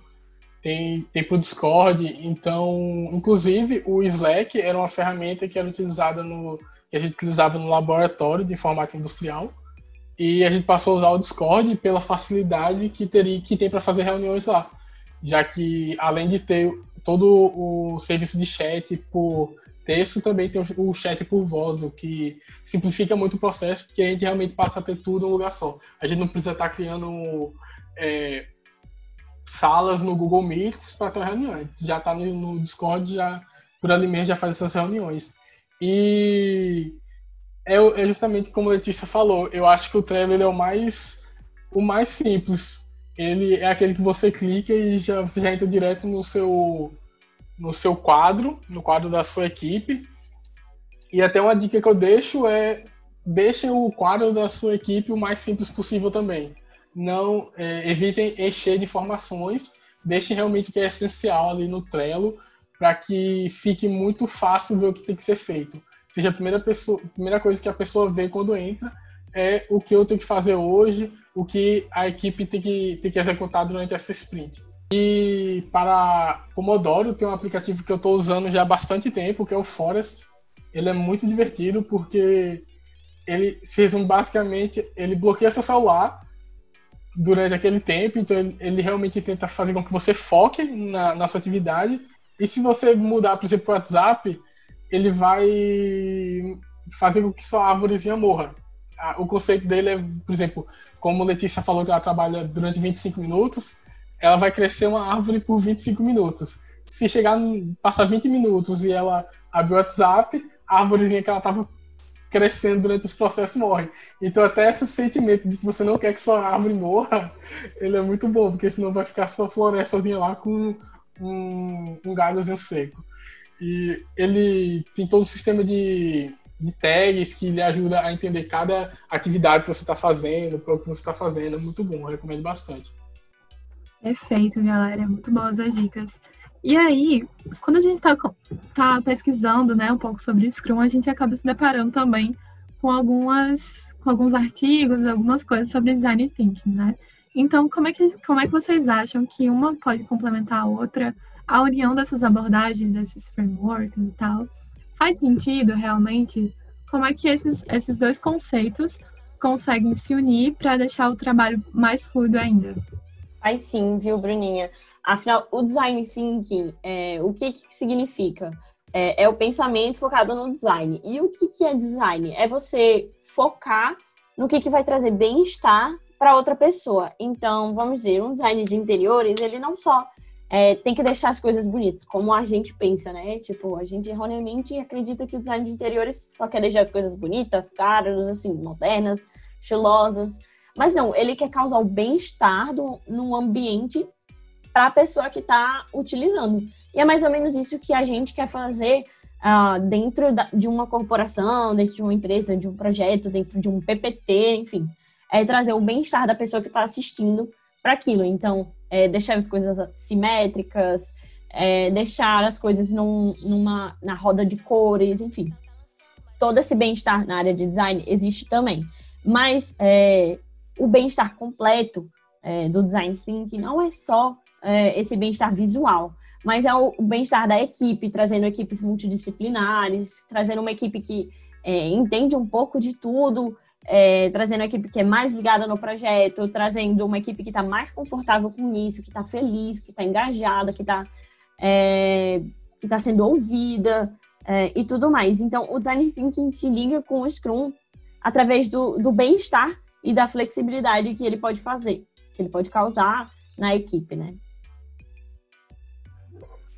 Tem, tem pro Discord, então, inclusive, o Slack era uma ferramenta que era utilizada no que a gente utilizava no laboratório de informática industrial e a gente passou a usar o Discord pela facilidade que, teria, que tem para fazer reuniões lá. Já que, além de ter todo o serviço de chat por texto, também tem o chat por voz, o que simplifica muito o processo, porque a gente realmente passa a ter tudo em um lugar só. A gente não precisa estar tá criando é, salas no Google Meets para ter gente já está no, no Discord, já, por ali mesmo já faz essas reuniões. E é, é, justamente como a Letícia falou, eu acho que o Trello é o mais, o mais simples ele é aquele que você clica e já, você já entra direto no seu, no seu quadro, no quadro da sua equipe. E até uma dica que eu deixo é deixem o quadro da sua equipe o mais simples possível também. Não é, evitem encher de informações, deixem realmente o que é essencial ali no Trello para que fique muito fácil ver o que tem que ser feito. Seja a primeira, pessoa, primeira coisa que a pessoa vê quando entra é o que eu tenho que fazer hoje, o que a equipe tem que, tem que executar durante essa sprint. E para Pomodoro tem um aplicativo que eu estou usando já há bastante tempo, que é o Forest. Ele é muito divertido porque ele se resume basicamente, ele bloqueia seu celular durante aquele tempo, então ele, ele realmente tenta fazer com que você foque na, na sua atividade. E se você mudar, por exemplo, para o WhatsApp, ele vai fazer com que sua árvorezinha morra. O conceito dele é, por exemplo, como Letícia falou que ela trabalha durante 25 minutos, ela vai crescer uma árvore por 25 minutos. Se chegar, passar 20 minutos e ela abrir o WhatsApp, a árvorezinha que ela estava crescendo durante esse processo morre. Então até esse sentimento de que você não quer que sua árvore morra, ele é muito bom, porque senão vai ficar sua florestazinha lá com um, um galhozinho seco. E ele tem todo um sistema de, de tags que lhe ajuda a entender cada atividade que você está fazendo, para o que você está fazendo. É muito bom, recomendo bastante. Perfeito, galera. Muito boas as dicas. E aí, quando a gente está tá pesquisando né, um pouco sobre Scrum, a gente acaba se deparando também com algumas com alguns artigos, algumas coisas sobre design thinking, né? Então, como é que, como é que vocês acham que uma pode complementar a outra, a união dessas abordagens, desses frameworks e tal? Faz sentido realmente? Como é que esses, esses dois conceitos conseguem se unir para deixar o trabalho mais fluido ainda? Faz sim, viu, Bruninha? Afinal, o design thinking, é, o que, que significa? É, é, o pensamento focado no design. E o que, que é design? É você focar no que, que vai trazer bem-estar para outra pessoa. Então, vamos dizer, um design de interiores, ele não só é, tem que deixar as coisas bonitas, como a gente pensa, né? Tipo, a gente erroneamente acredita que o design de interiores só quer deixar as coisas bonitas, caras, assim, modernas, estilosas. Mas não, ele quer causar o bem-estar num ambiente para a pessoa que está utilizando. E é mais ou menos isso que a gente quer fazer uh, dentro da, de uma corporação, dentro de uma empresa, dentro de um projeto, dentro de um PPT, enfim. É trazer o bem-estar da pessoa que está assistindo para aquilo. Então, é deixar as coisas simétricas, é deixar as coisas num, numa, na roda de cores, enfim. Todo esse bem-estar na área de design existe também. Mas é, o bem-estar completo é, do design thinking não é só é, esse bem-estar visual, mas é o, bem-estar da equipe, trazendo equipes multidisciplinares, trazendo uma equipe que é, entende um pouco de tudo, é, trazendo uma equipe que é mais ligada no projeto, trazendo uma equipe que está mais confortável com isso, que está feliz, que está engajada, que está é, que tá sendo ouvida é, e tudo mais. Então, o Design Thinking se liga com o Scrum através do, do bem-estar e da flexibilidade que ele pode fazer, que ele pode causar na equipe, né?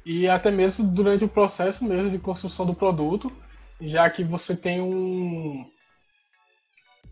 e até mesmo durante o processo mesmo de construção do produto, já que você tem um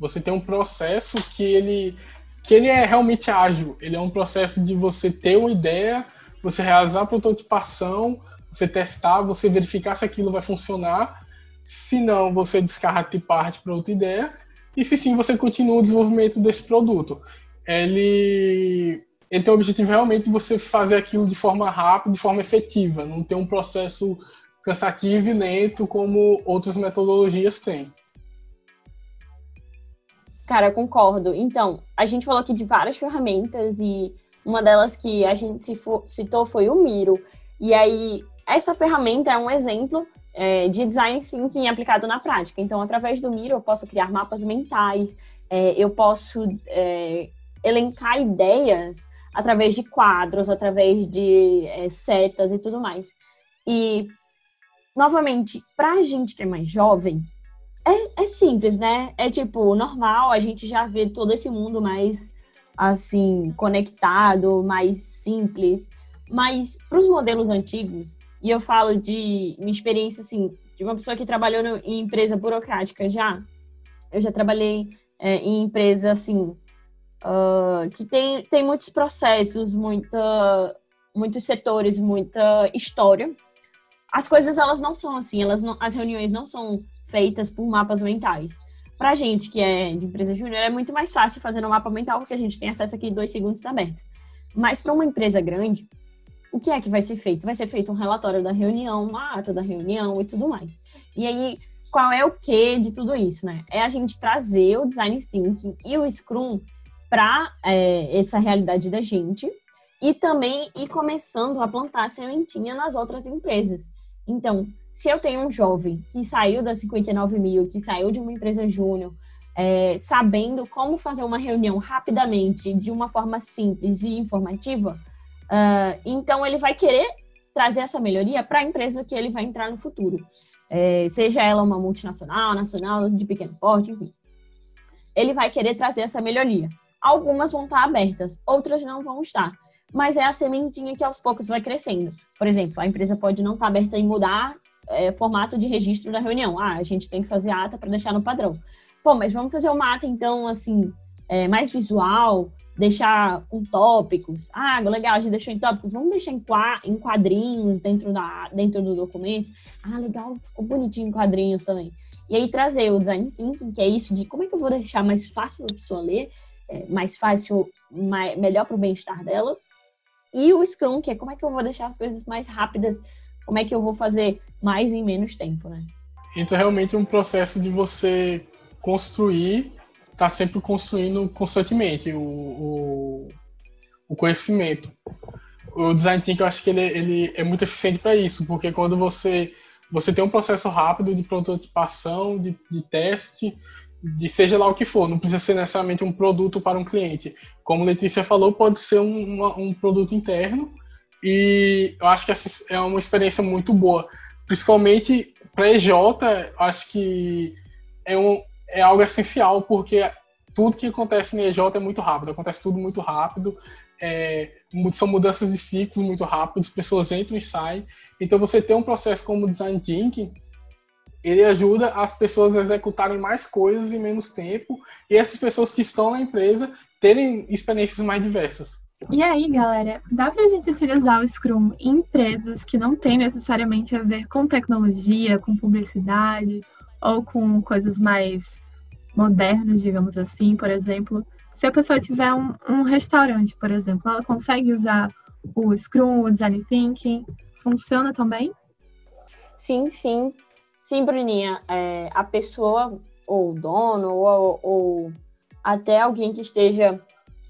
você tem um processo que ele que ele é realmente ágil. Ele é um processo de você ter uma ideia, você realizar a prototipação, você testar, você verificar se aquilo vai funcionar. Se não, você descarta e parte para outra ideia. E se sim, você continua o desenvolvimento desse produto. Ele ele tem o objetivo realmente de você fazer aquilo de forma rápida, de forma efetiva, não ter um processo cansativo e lento como outras metodologias têm. Cara, concordo. Então, a gente falou aqui de várias ferramentas e uma delas que a gente citou foi o Miro. E aí, essa ferramenta é um exemplo é, de design thinking aplicado na prática. Então, através do Miro, eu posso criar mapas mentais, é, eu posso é, elencar ideias através de quadros, através de é, setas e tudo mais. E, novamente, para a gente que é mais jovem, é, é simples, né? É tipo, normal, a gente já vê todo esse mundo mais, assim, conectado, mais simples. Mas para os modelos antigos, e eu falo de minha experiência, assim, de uma pessoa que trabalhou no, em empresa burocrática já, eu já trabalhei é, em empresa, assim, uh, que tem, tem muitos processos, muita, muitos setores, muita história. As coisas elas não são assim, elas não, as reuniões não são feitas por mapas mentais. Para gente que é de empresa júnior é muito mais fácil fazer no mapa mental porque a gente tem acesso aqui dois segundos tá aberto. Mas para uma empresa grande, o que é que vai ser feito? Vai ser feito um relatório da reunião, uma ata da reunião e tudo mais. E aí, qual é o que de tudo isso, né? É a gente trazer o design thinking e o Scrum para é, essa realidade da gente e também ir começando a plantar sementinha nas outras empresas. Então, se eu tenho um jovem que saiu da 59 mil, que saiu de uma empresa júnior, é, sabendo como fazer uma reunião rapidamente, de uma forma simples e informativa, Uh, então, ele vai querer trazer essa melhoria para a empresa que ele vai entrar no futuro. É, seja ela uma multinacional, nacional, de pequeno porte, enfim. Ele vai querer trazer essa melhoria. Algumas vão estar abertas, outras não vão estar. Mas é a sementinha que aos poucos vai crescendo. Por exemplo, a empresa pode não estar aberta em mudar é, formato de registro da reunião. Ah, a gente tem que fazer ata para deixar no padrão. Pô, mas vamos fazer uma ata, então, assim, é, mais visual, deixar com tópicos. Ah, legal, a gente deixou em tópicos, vamos deixar em, em quadrinhos dentro, da, dentro do documento. Ah, legal, ficou bonitinho em quadrinhos também. E aí trazer o design thinking, que é isso de como é que eu vou deixar mais fácil a pessoa ler, é, mais fácil, mais, melhor para o bem-estar dela. E o Scrum, que é como é que eu vou deixar as coisas mais rápidas, como é que eu vou fazer mais em menos tempo, né? Então, realmente, é um processo de você construir está sempre construindo constantemente o, o, o, conhecimento. O design thinking eu acho que ele, ele é muito eficiente para isso, porque quando você você tem um processo rápido de prototipação, de, de teste, de seja lá o que for, não precisa ser necessariamente um produto para um cliente. Como Letícia falou, pode ser um, um produto interno e eu acho que essa é uma experiência muito boa. Principalmente para EJ, acho que é um, é algo essencial, porque tudo que acontece no EJ é muito rápido, acontece tudo muito rápido, é, são mudanças de ciclos muito rápidos, pessoas entram e saem. Então, você tem um processo como Design Thinking, ele ajuda as pessoas a executarem mais coisas em menos tempo e essas pessoas que estão na empresa terem experiências mais diversas. E aí, galera, dá pra gente utilizar o Scrum em empresas que não tem necessariamente a ver com tecnologia, com publicidade ou com coisas mais modernas, digamos assim, por exemplo, se a pessoa tiver um, um restaurante, por exemplo, ela consegue usar o Scrum, o Design Thinking, funciona também? Sim, sim. Sim, Bruninha, é, a pessoa, ou o dono, ou, ou até alguém que esteja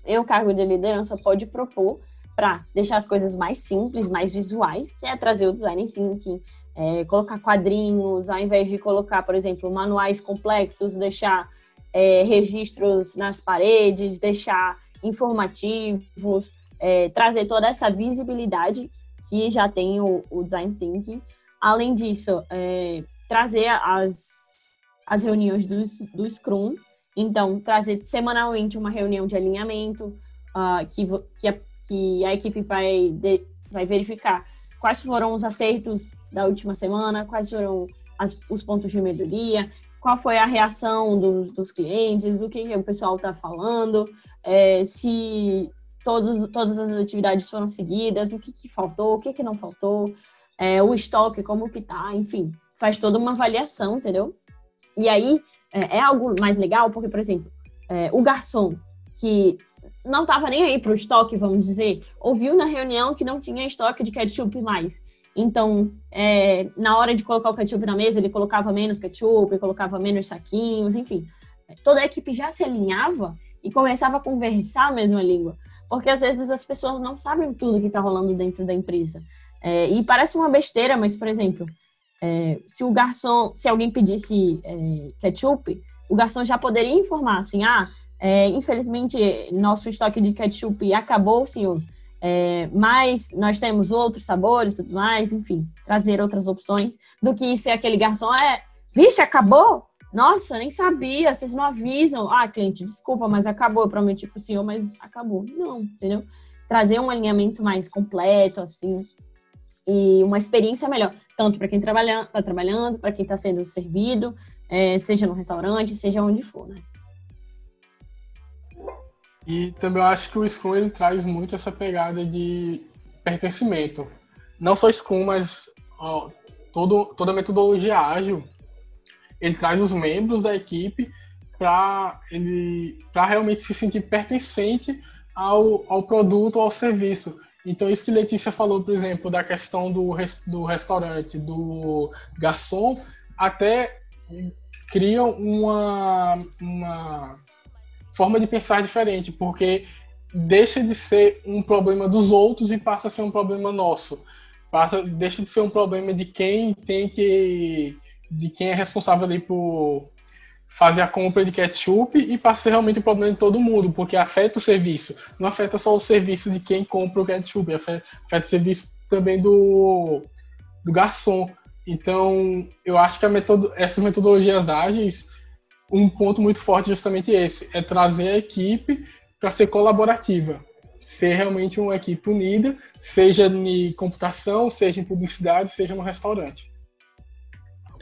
em um cargo de liderança pode propor para deixar as coisas mais simples, mais visuais, que é trazer o design thinking, é, colocar quadrinhos, ao invés de colocar, por exemplo, manuais complexos, deixar é, registros nas paredes, deixar informativos, é, trazer toda essa visibilidade que já tem o, o design thinking. Além disso, é, trazer as, as reuniões do, do Scrum, então trazer semanalmente uma reunião de alinhamento uh, que, que, a, que a equipe vai, de, vai verificar quais foram os acertos da última semana, quais foram as, os pontos de melhoria, qual foi a reação do, dos clientes, o que, que o pessoal está falando, é, se todos, todas as atividades foram seguidas, o que, que faltou, o que, que não faltou, é, o estoque, como que tá, enfim, faz toda uma avaliação, entendeu? E aí é, é algo mais legal, porque, por exemplo, é, o garçom que não estava nem aí para o estoque, vamos dizer, ouviu na reunião que não tinha estoque de ketchup mais. Então, é, na hora de colocar o ketchup na mesa, ele colocava menos ketchup, colocava menos saquinhos, enfim. Toda a equipe já se alinhava e começava a conversar a mesma língua. Porque às vezes as pessoas não sabem tudo que está rolando dentro da empresa. É, e parece uma besteira, mas, por exemplo, é, se o garçom, se alguém pedisse é, ketchup, o garçom já poderia informar assim: ah, é, infelizmente, nosso estoque de ketchup acabou, senhor. É, mas nós temos outros sabores e tudo mais, enfim, trazer outras opções do que ser aquele garçom, é, vixe, acabou? Nossa, nem sabia, vocês não avisam. Ah, cliente, desculpa, mas acabou. Eu prometi pro senhor, mas acabou. Não, entendeu? Trazer um alinhamento mais completo, assim, e uma experiência melhor, tanto para quem trabalha, está trabalhando, para quem está sendo servido, é, seja no restaurante, seja onde for, né? E também eu acho que o Scrum ele traz muito essa pegada de pertencimento. Não só Scrum, mas ó, todo, toda a metodologia ágil, ele traz os membros da equipe para realmente se sentir pertencente ao, ao produto, ao serviço. Então, isso que Letícia falou, por exemplo, da questão do, do restaurante, do garçom, até criam uma, uma forma de pensar diferente, porque deixa de ser um problema dos outros e passa a ser um problema nosso. Passa, deixa de ser um problema de quem tem que. de quem é responsável ali por fazer a compra de ketchup e passa realmente um problema de todo mundo, porque afeta o serviço. Não afeta só o serviço de quem compra o ketchup, afeta, afeta o serviço também do, do garçom. Então, eu acho que metodo, essas metodologias ágeis, um ponto muito forte é justamente esse, é trazer a equipe para ser colaborativa, ser realmente uma equipe unida, seja em computação, seja em publicidade, seja no restaurante.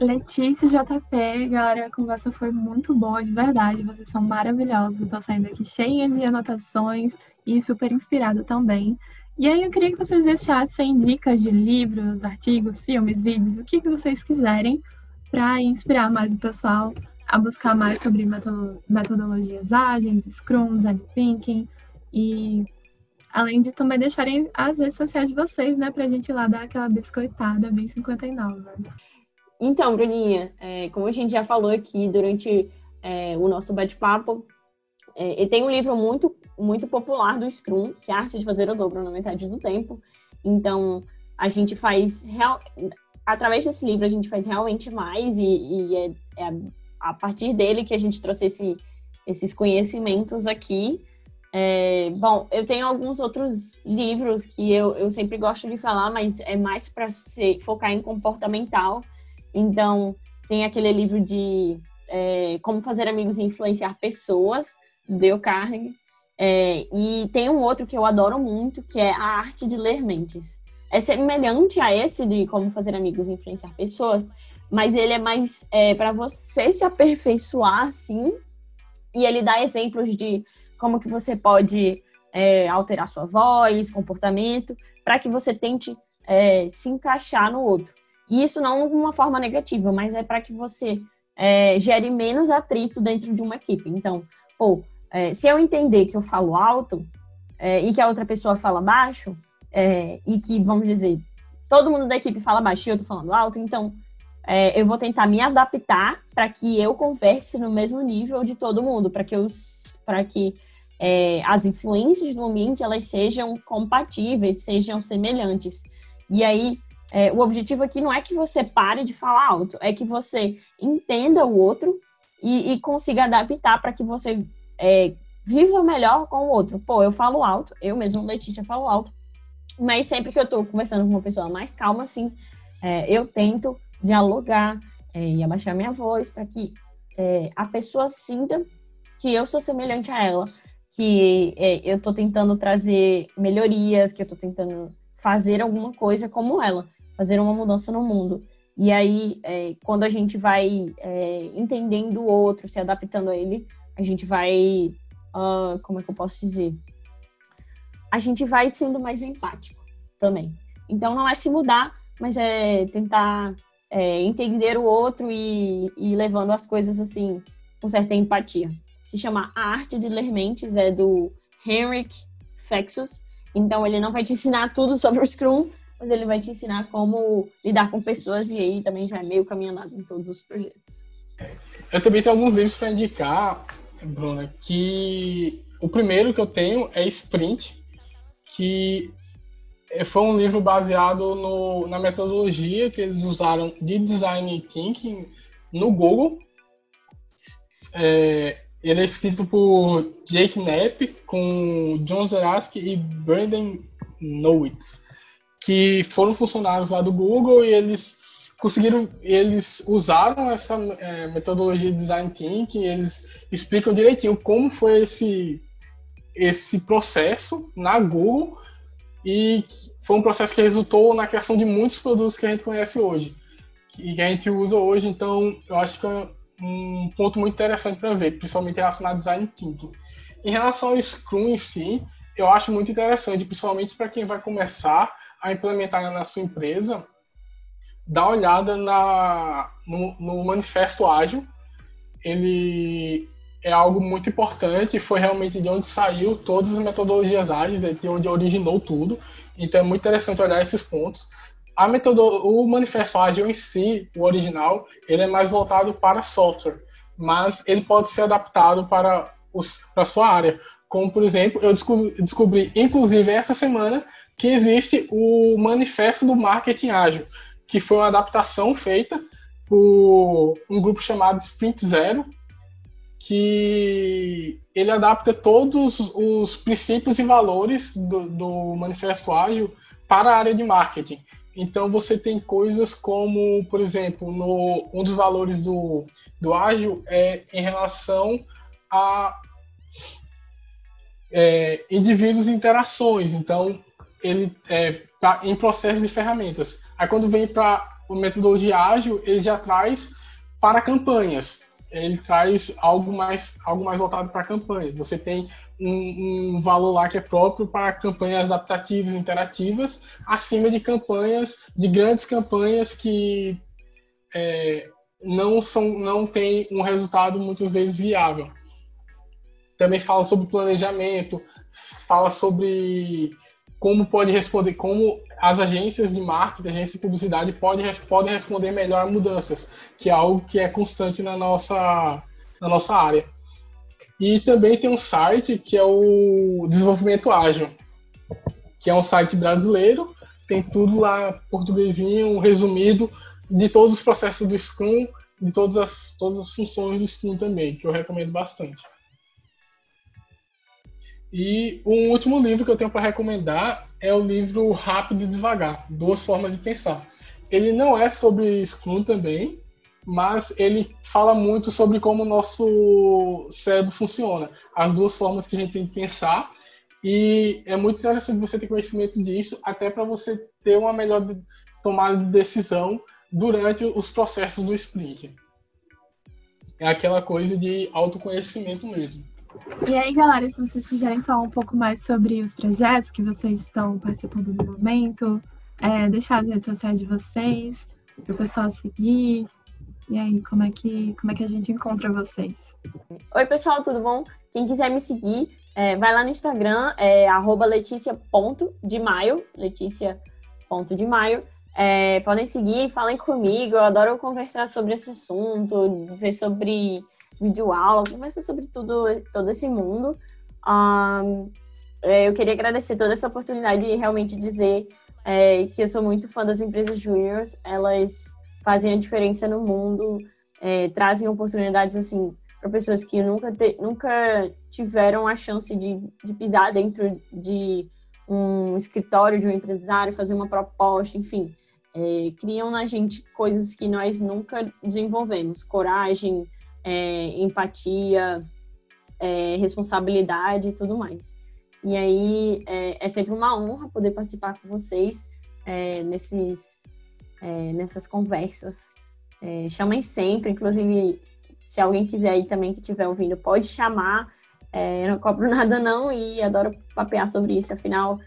Letícia JP, galera, a conversa foi muito boa, de verdade. Vocês são maravilhosos. Estou saindo aqui cheia de anotações e super inspirada também. E aí eu queria que vocês deixassem dicas de livros, artigos, filmes, vídeos, o que, que vocês quiserem para inspirar mais o pessoal a buscar mais sobre metodologias ágeis, Scrum, Design Thinking e além de também deixarem as redes sociais de vocês, né, para a gente ir lá dar aquela biscoitada bem 59. Então, Bruninha, é, como a gente já falou aqui durante é, o nosso bate-papo, é, tem um livro muito, muito popular do Scrum, que é a arte de fazer o dobro na metade do tempo. Então, a gente faz real... através desse livro a gente faz realmente mais e, e é, é a, partir dele que a gente trouxe esse, esses conhecimentos aqui. É, bom, eu tenho alguns outros livros que eu, eu sempre gosto de falar, mas é mais para focar em comportamental. Então, tem aquele livro de é, Como Fazer Amigos e Influenciar Pessoas, Dale Carnegie. É, e tem um outro que eu adoro muito, que é A Arte de Ler Mentes. É semelhante a esse de Como Fazer Amigos e Influenciar Pessoas, mas ele é mais é, para você se aperfeiçoar, assim, e ele dá exemplos de como que você pode é, alterar sua voz, comportamento, para que você tente é, se encaixar no outro. E isso não de uma forma negativa, mas é para que você é, gere menos atrito dentro de uma equipe. Então, pô, é, se eu entender que eu falo alto é, e que a outra pessoa fala baixo, é, e que, vamos dizer, todo mundo da equipe fala baixo e eu tô falando alto, então é, eu vou tentar me adaptar para que eu converse no mesmo nível de todo mundo, para que, eu, que é, as influências do ambiente elas sejam compatíveis, sejam semelhantes. E aí, é, o objetivo aqui não é que você pare de falar alto, é que você entenda o outro e, e consiga adaptar para que você é, viva melhor com o outro. Pô, eu falo alto, eu mesmo, Letícia, falo alto, mas sempre que eu estou conversando com uma pessoa mais calma, assim, é, eu tento dialogar é, e abaixar minha voz para que é, a pessoa sinta que eu sou semelhante a ela, que é, eu estou tentando trazer melhorias, que eu estou tentando fazer alguma coisa como ela fazer uma mudança no mundo. E aí, é, quando a gente vai é, entendendo o outro, se adaptando a ele, a gente vai. Uh, como é que eu posso dizer? A gente vai sendo mais empático também. Então, não é se mudar, mas é tentar é, entender o outro e, e levando as coisas assim, com certa empatia. Se chama A Arte de Ler Mentes, é do Henrik Fexus. Então, ele não vai te ensinar tudo sobre o Scrum, mas ele vai te ensinar como lidar com pessoas e aí também já é meio caminho em todos os projetos. Eu também tenho alguns livros para indicar, Bruna, que o primeiro que eu tenho é Sprint, que foi um livro baseado no, na metodologia que eles usaram de design thinking no Google. É, ele é escrito por Jake Knapp, com John Zeraski e Brandon Nowitz que foram funcionários lá do Google e eles conseguiram, eles usaram essa é, metodologia de design thinking, eles explicam direitinho como foi esse esse processo na Google e foi um processo que resultou na criação de muitos produtos que a gente conhece hoje e que a gente usa hoje. Então, eu acho que é um ponto muito interessante para ver, principalmente relacionado ao design thinking. Em relação ao Scrum em si, eu acho muito interessante, principalmente para quem vai começar a implementar na sua empresa, dar uma olhada na, no, no Manifesto Ágil. Ele é algo muito importante, foi realmente de onde saiu todas as metodologias ágeis, é de onde originou tudo. Então é muito interessante olhar esses pontos. A metodo, o manifesto ágil em si, o original, ele é mais voltado para software, mas ele pode ser adaptado para, os, para a sua área. Como, por exemplo, eu descobri, descobri, inclusive, essa semana, que existe o manifesto do marketing ágil, que foi uma adaptação feita por um grupo chamado Sprint Zero, que ele adapta todos os princípios e valores do, do Manifesto Ágil para a área de marketing. Então você tem coisas como, por exemplo, no, um dos valores do, do ágil é em relação a é, indivíduos e interações. Então ele é pra, em processos de ferramentas. Aí quando vem para o metodologia ágil, ele já traz para campanhas ele traz algo mais, algo mais voltado para campanhas. Você tem um, um, valor lá que é próprio para campanhas adaptativas, interativas, acima de campanhas, de grandes campanhas que é, não são, não tem um resultado muitas vezes viável. Também fala sobre planejamento, fala sobre como pode responder, como as agências de marketing, agências de publicidade podem, podem responder melhor a mudanças, que é algo que é constante na nossa, na nossa área. E também tem um site que é o Desenvolvimento Ágil, que é um site brasileiro, tem tudo lá portuguesinho, resumido, de todos os processos do Scrum, de todas as, todas as funções do Scrum também, que eu recomendo bastante. E um último livro que eu tenho para recomendar é o livro Rápido e Devagar, Duas Formas de Pensar. Ele não é sobre Scrum também, mas ele fala muito sobre como o nosso cérebro funciona, as duas formas que a gente tem de pensar. E é muito interessante você ter conhecimento disso, até para você ter uma melhor tomada de decisão durante os processos do sprint. É aquela coisa de autoconhecimento mesmo. E aí, galera, se vocês quiserem falar um pouco mais sobre os projetos que vocês estão participando no momento, é, deixar as redes sociais de vocês, para o pessoal seguir. E aí, como é, que, como é que a gente encontra vocês? Oi, pessoal, tudo bom? Quem quiser me seguir, é, vai lá no Instagram, é letícia.demaio, letícia.demaio. É, podem seguir, falem comigo, eu adoro conversar sobre esse assunto, ver sobre videoaula, conversa sobre tudo, todo esse mundo. Um, é, eu queria agradecer toda essa oportunidade e realmente dizer é, que eu sou muito fã das empresas juniors. Elas fazem a diferença no mundo, é, trazem oportunidades assim para pessoas que nunca, te, nunca tiveram a chance de, de pisar dentro de um escritório de um empresário, fazer uma proposta, enfim. É, criam na gente coisas que nós nunca desenvolvemos, coragem, é, empatia, é, responsabilidade e tudo mais. E aí é, é, sempre uma honra poder participar com vocês é, nesses, é, nessas conversas. É, chamem sempre, inclusive se alguém quiser aí também que estiver ouvindo, pode chamar. eu não cobro nada não e adoro papear sobre isso. Afinal,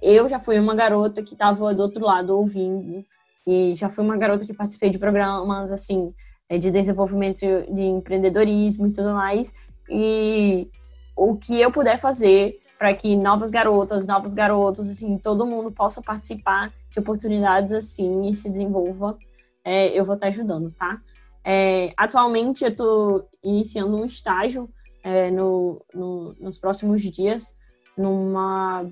eu já fui uma garota que estava do outro lado ouvindo e já fui uma garota que participei de programas assim de desenvolvimento de empreendedorismo e tudo mais. E o que eu puder fazer para que novas garotas, novos garotos, assim, todo mundo possa participar de oportunidades assim e se desenvolva, é, eu vou estar ajudando, tá? É, atualmente eu estou iniciando um estágio é, no, no, nos próximos dias numa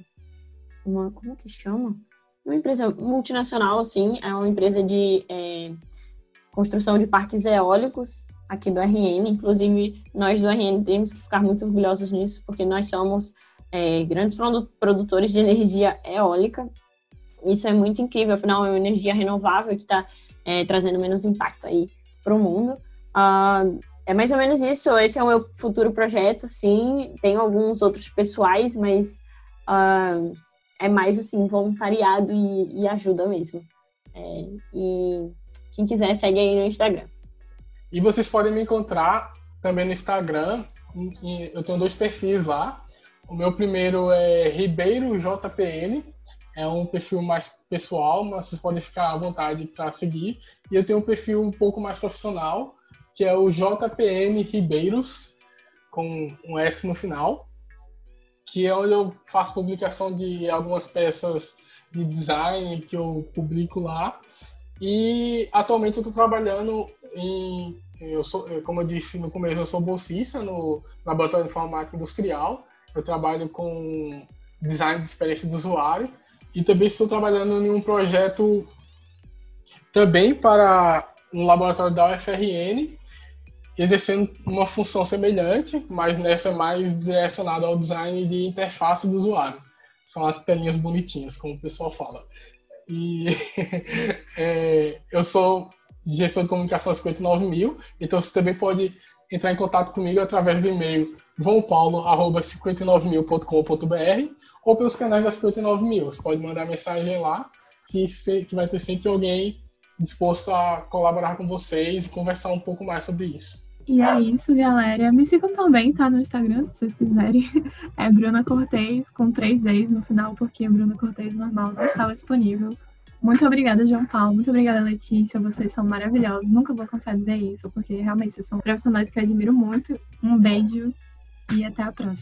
uma como que chama? Uma empresa multinacional, assim, é uma empresa de é, construção de parques eólicos aqui do RN. Inclusive, nós do RN temos que ficar muito orgulhosos nisso, porque nós somos é, grandes produtores de energia eólica. Isso é muito incrível, afinal, é uma energia renovável que está é, trazendo menos impacto aí para o mundo. Uh, é mais ou menos isso. Esse é o meu futuro projeto, sim. Tem alguns outros pessoais, mas uh, é mais assim voluntariado e, e ajuda mesmo. É, e quem quiser, segue aí no Instagram. E vocês podem me encontrar também no Instagram. Eu tenho dois perfis lá. O meu primeiro é Ribeiro JPN, é um perfil mais pessoal, mas vocês podem ficar à vontade para seguir. E eu tenho um perfil um pouco mais profissional, que é o JPN Ribeiros, com um S no final, que é onde eu faço publicação de algumas peças de design que eu publico lá. E atualmente eu estou trabalhando em. Eu sou, como eu disse no começo, eu sou bolsista no Laboratório de Informática Industrial. Eu trabalho com design de experiência do usuário e também estou trabalhando em um projeto também para um laboratório da UFRN, exercendo uma função semelhante, mas nessa mais direcionada ao design de interface do usuário. São as telinhas bonitinhas, como o pessoal fala. E é, eu sou gestor de comunicação 59 mil, então você também pode entrar em contato comigo através do e-mail vãopaulo.59mil.com.br ou pelos canais das 59 mil. Você pode mandar mensagem lá, que, se, que vai ter sempre alguém disposto a colaborar com vocês e conversar um pouco mais sobre isso. E é isso, galera. Me sigam também, tá? No Instagram, se vocês quiserem. É Bruna Cortez, com três E's no final, porque Bruna Cortez normal não estava disponível. Muito obrigada, João Paulo. Muito obrigada, Letícia. Vocês são maravilhosos. Nunca vou de dizer isso, porque realmente vocês são profissionais que eu admiro muito. Um beijo e até a próxima.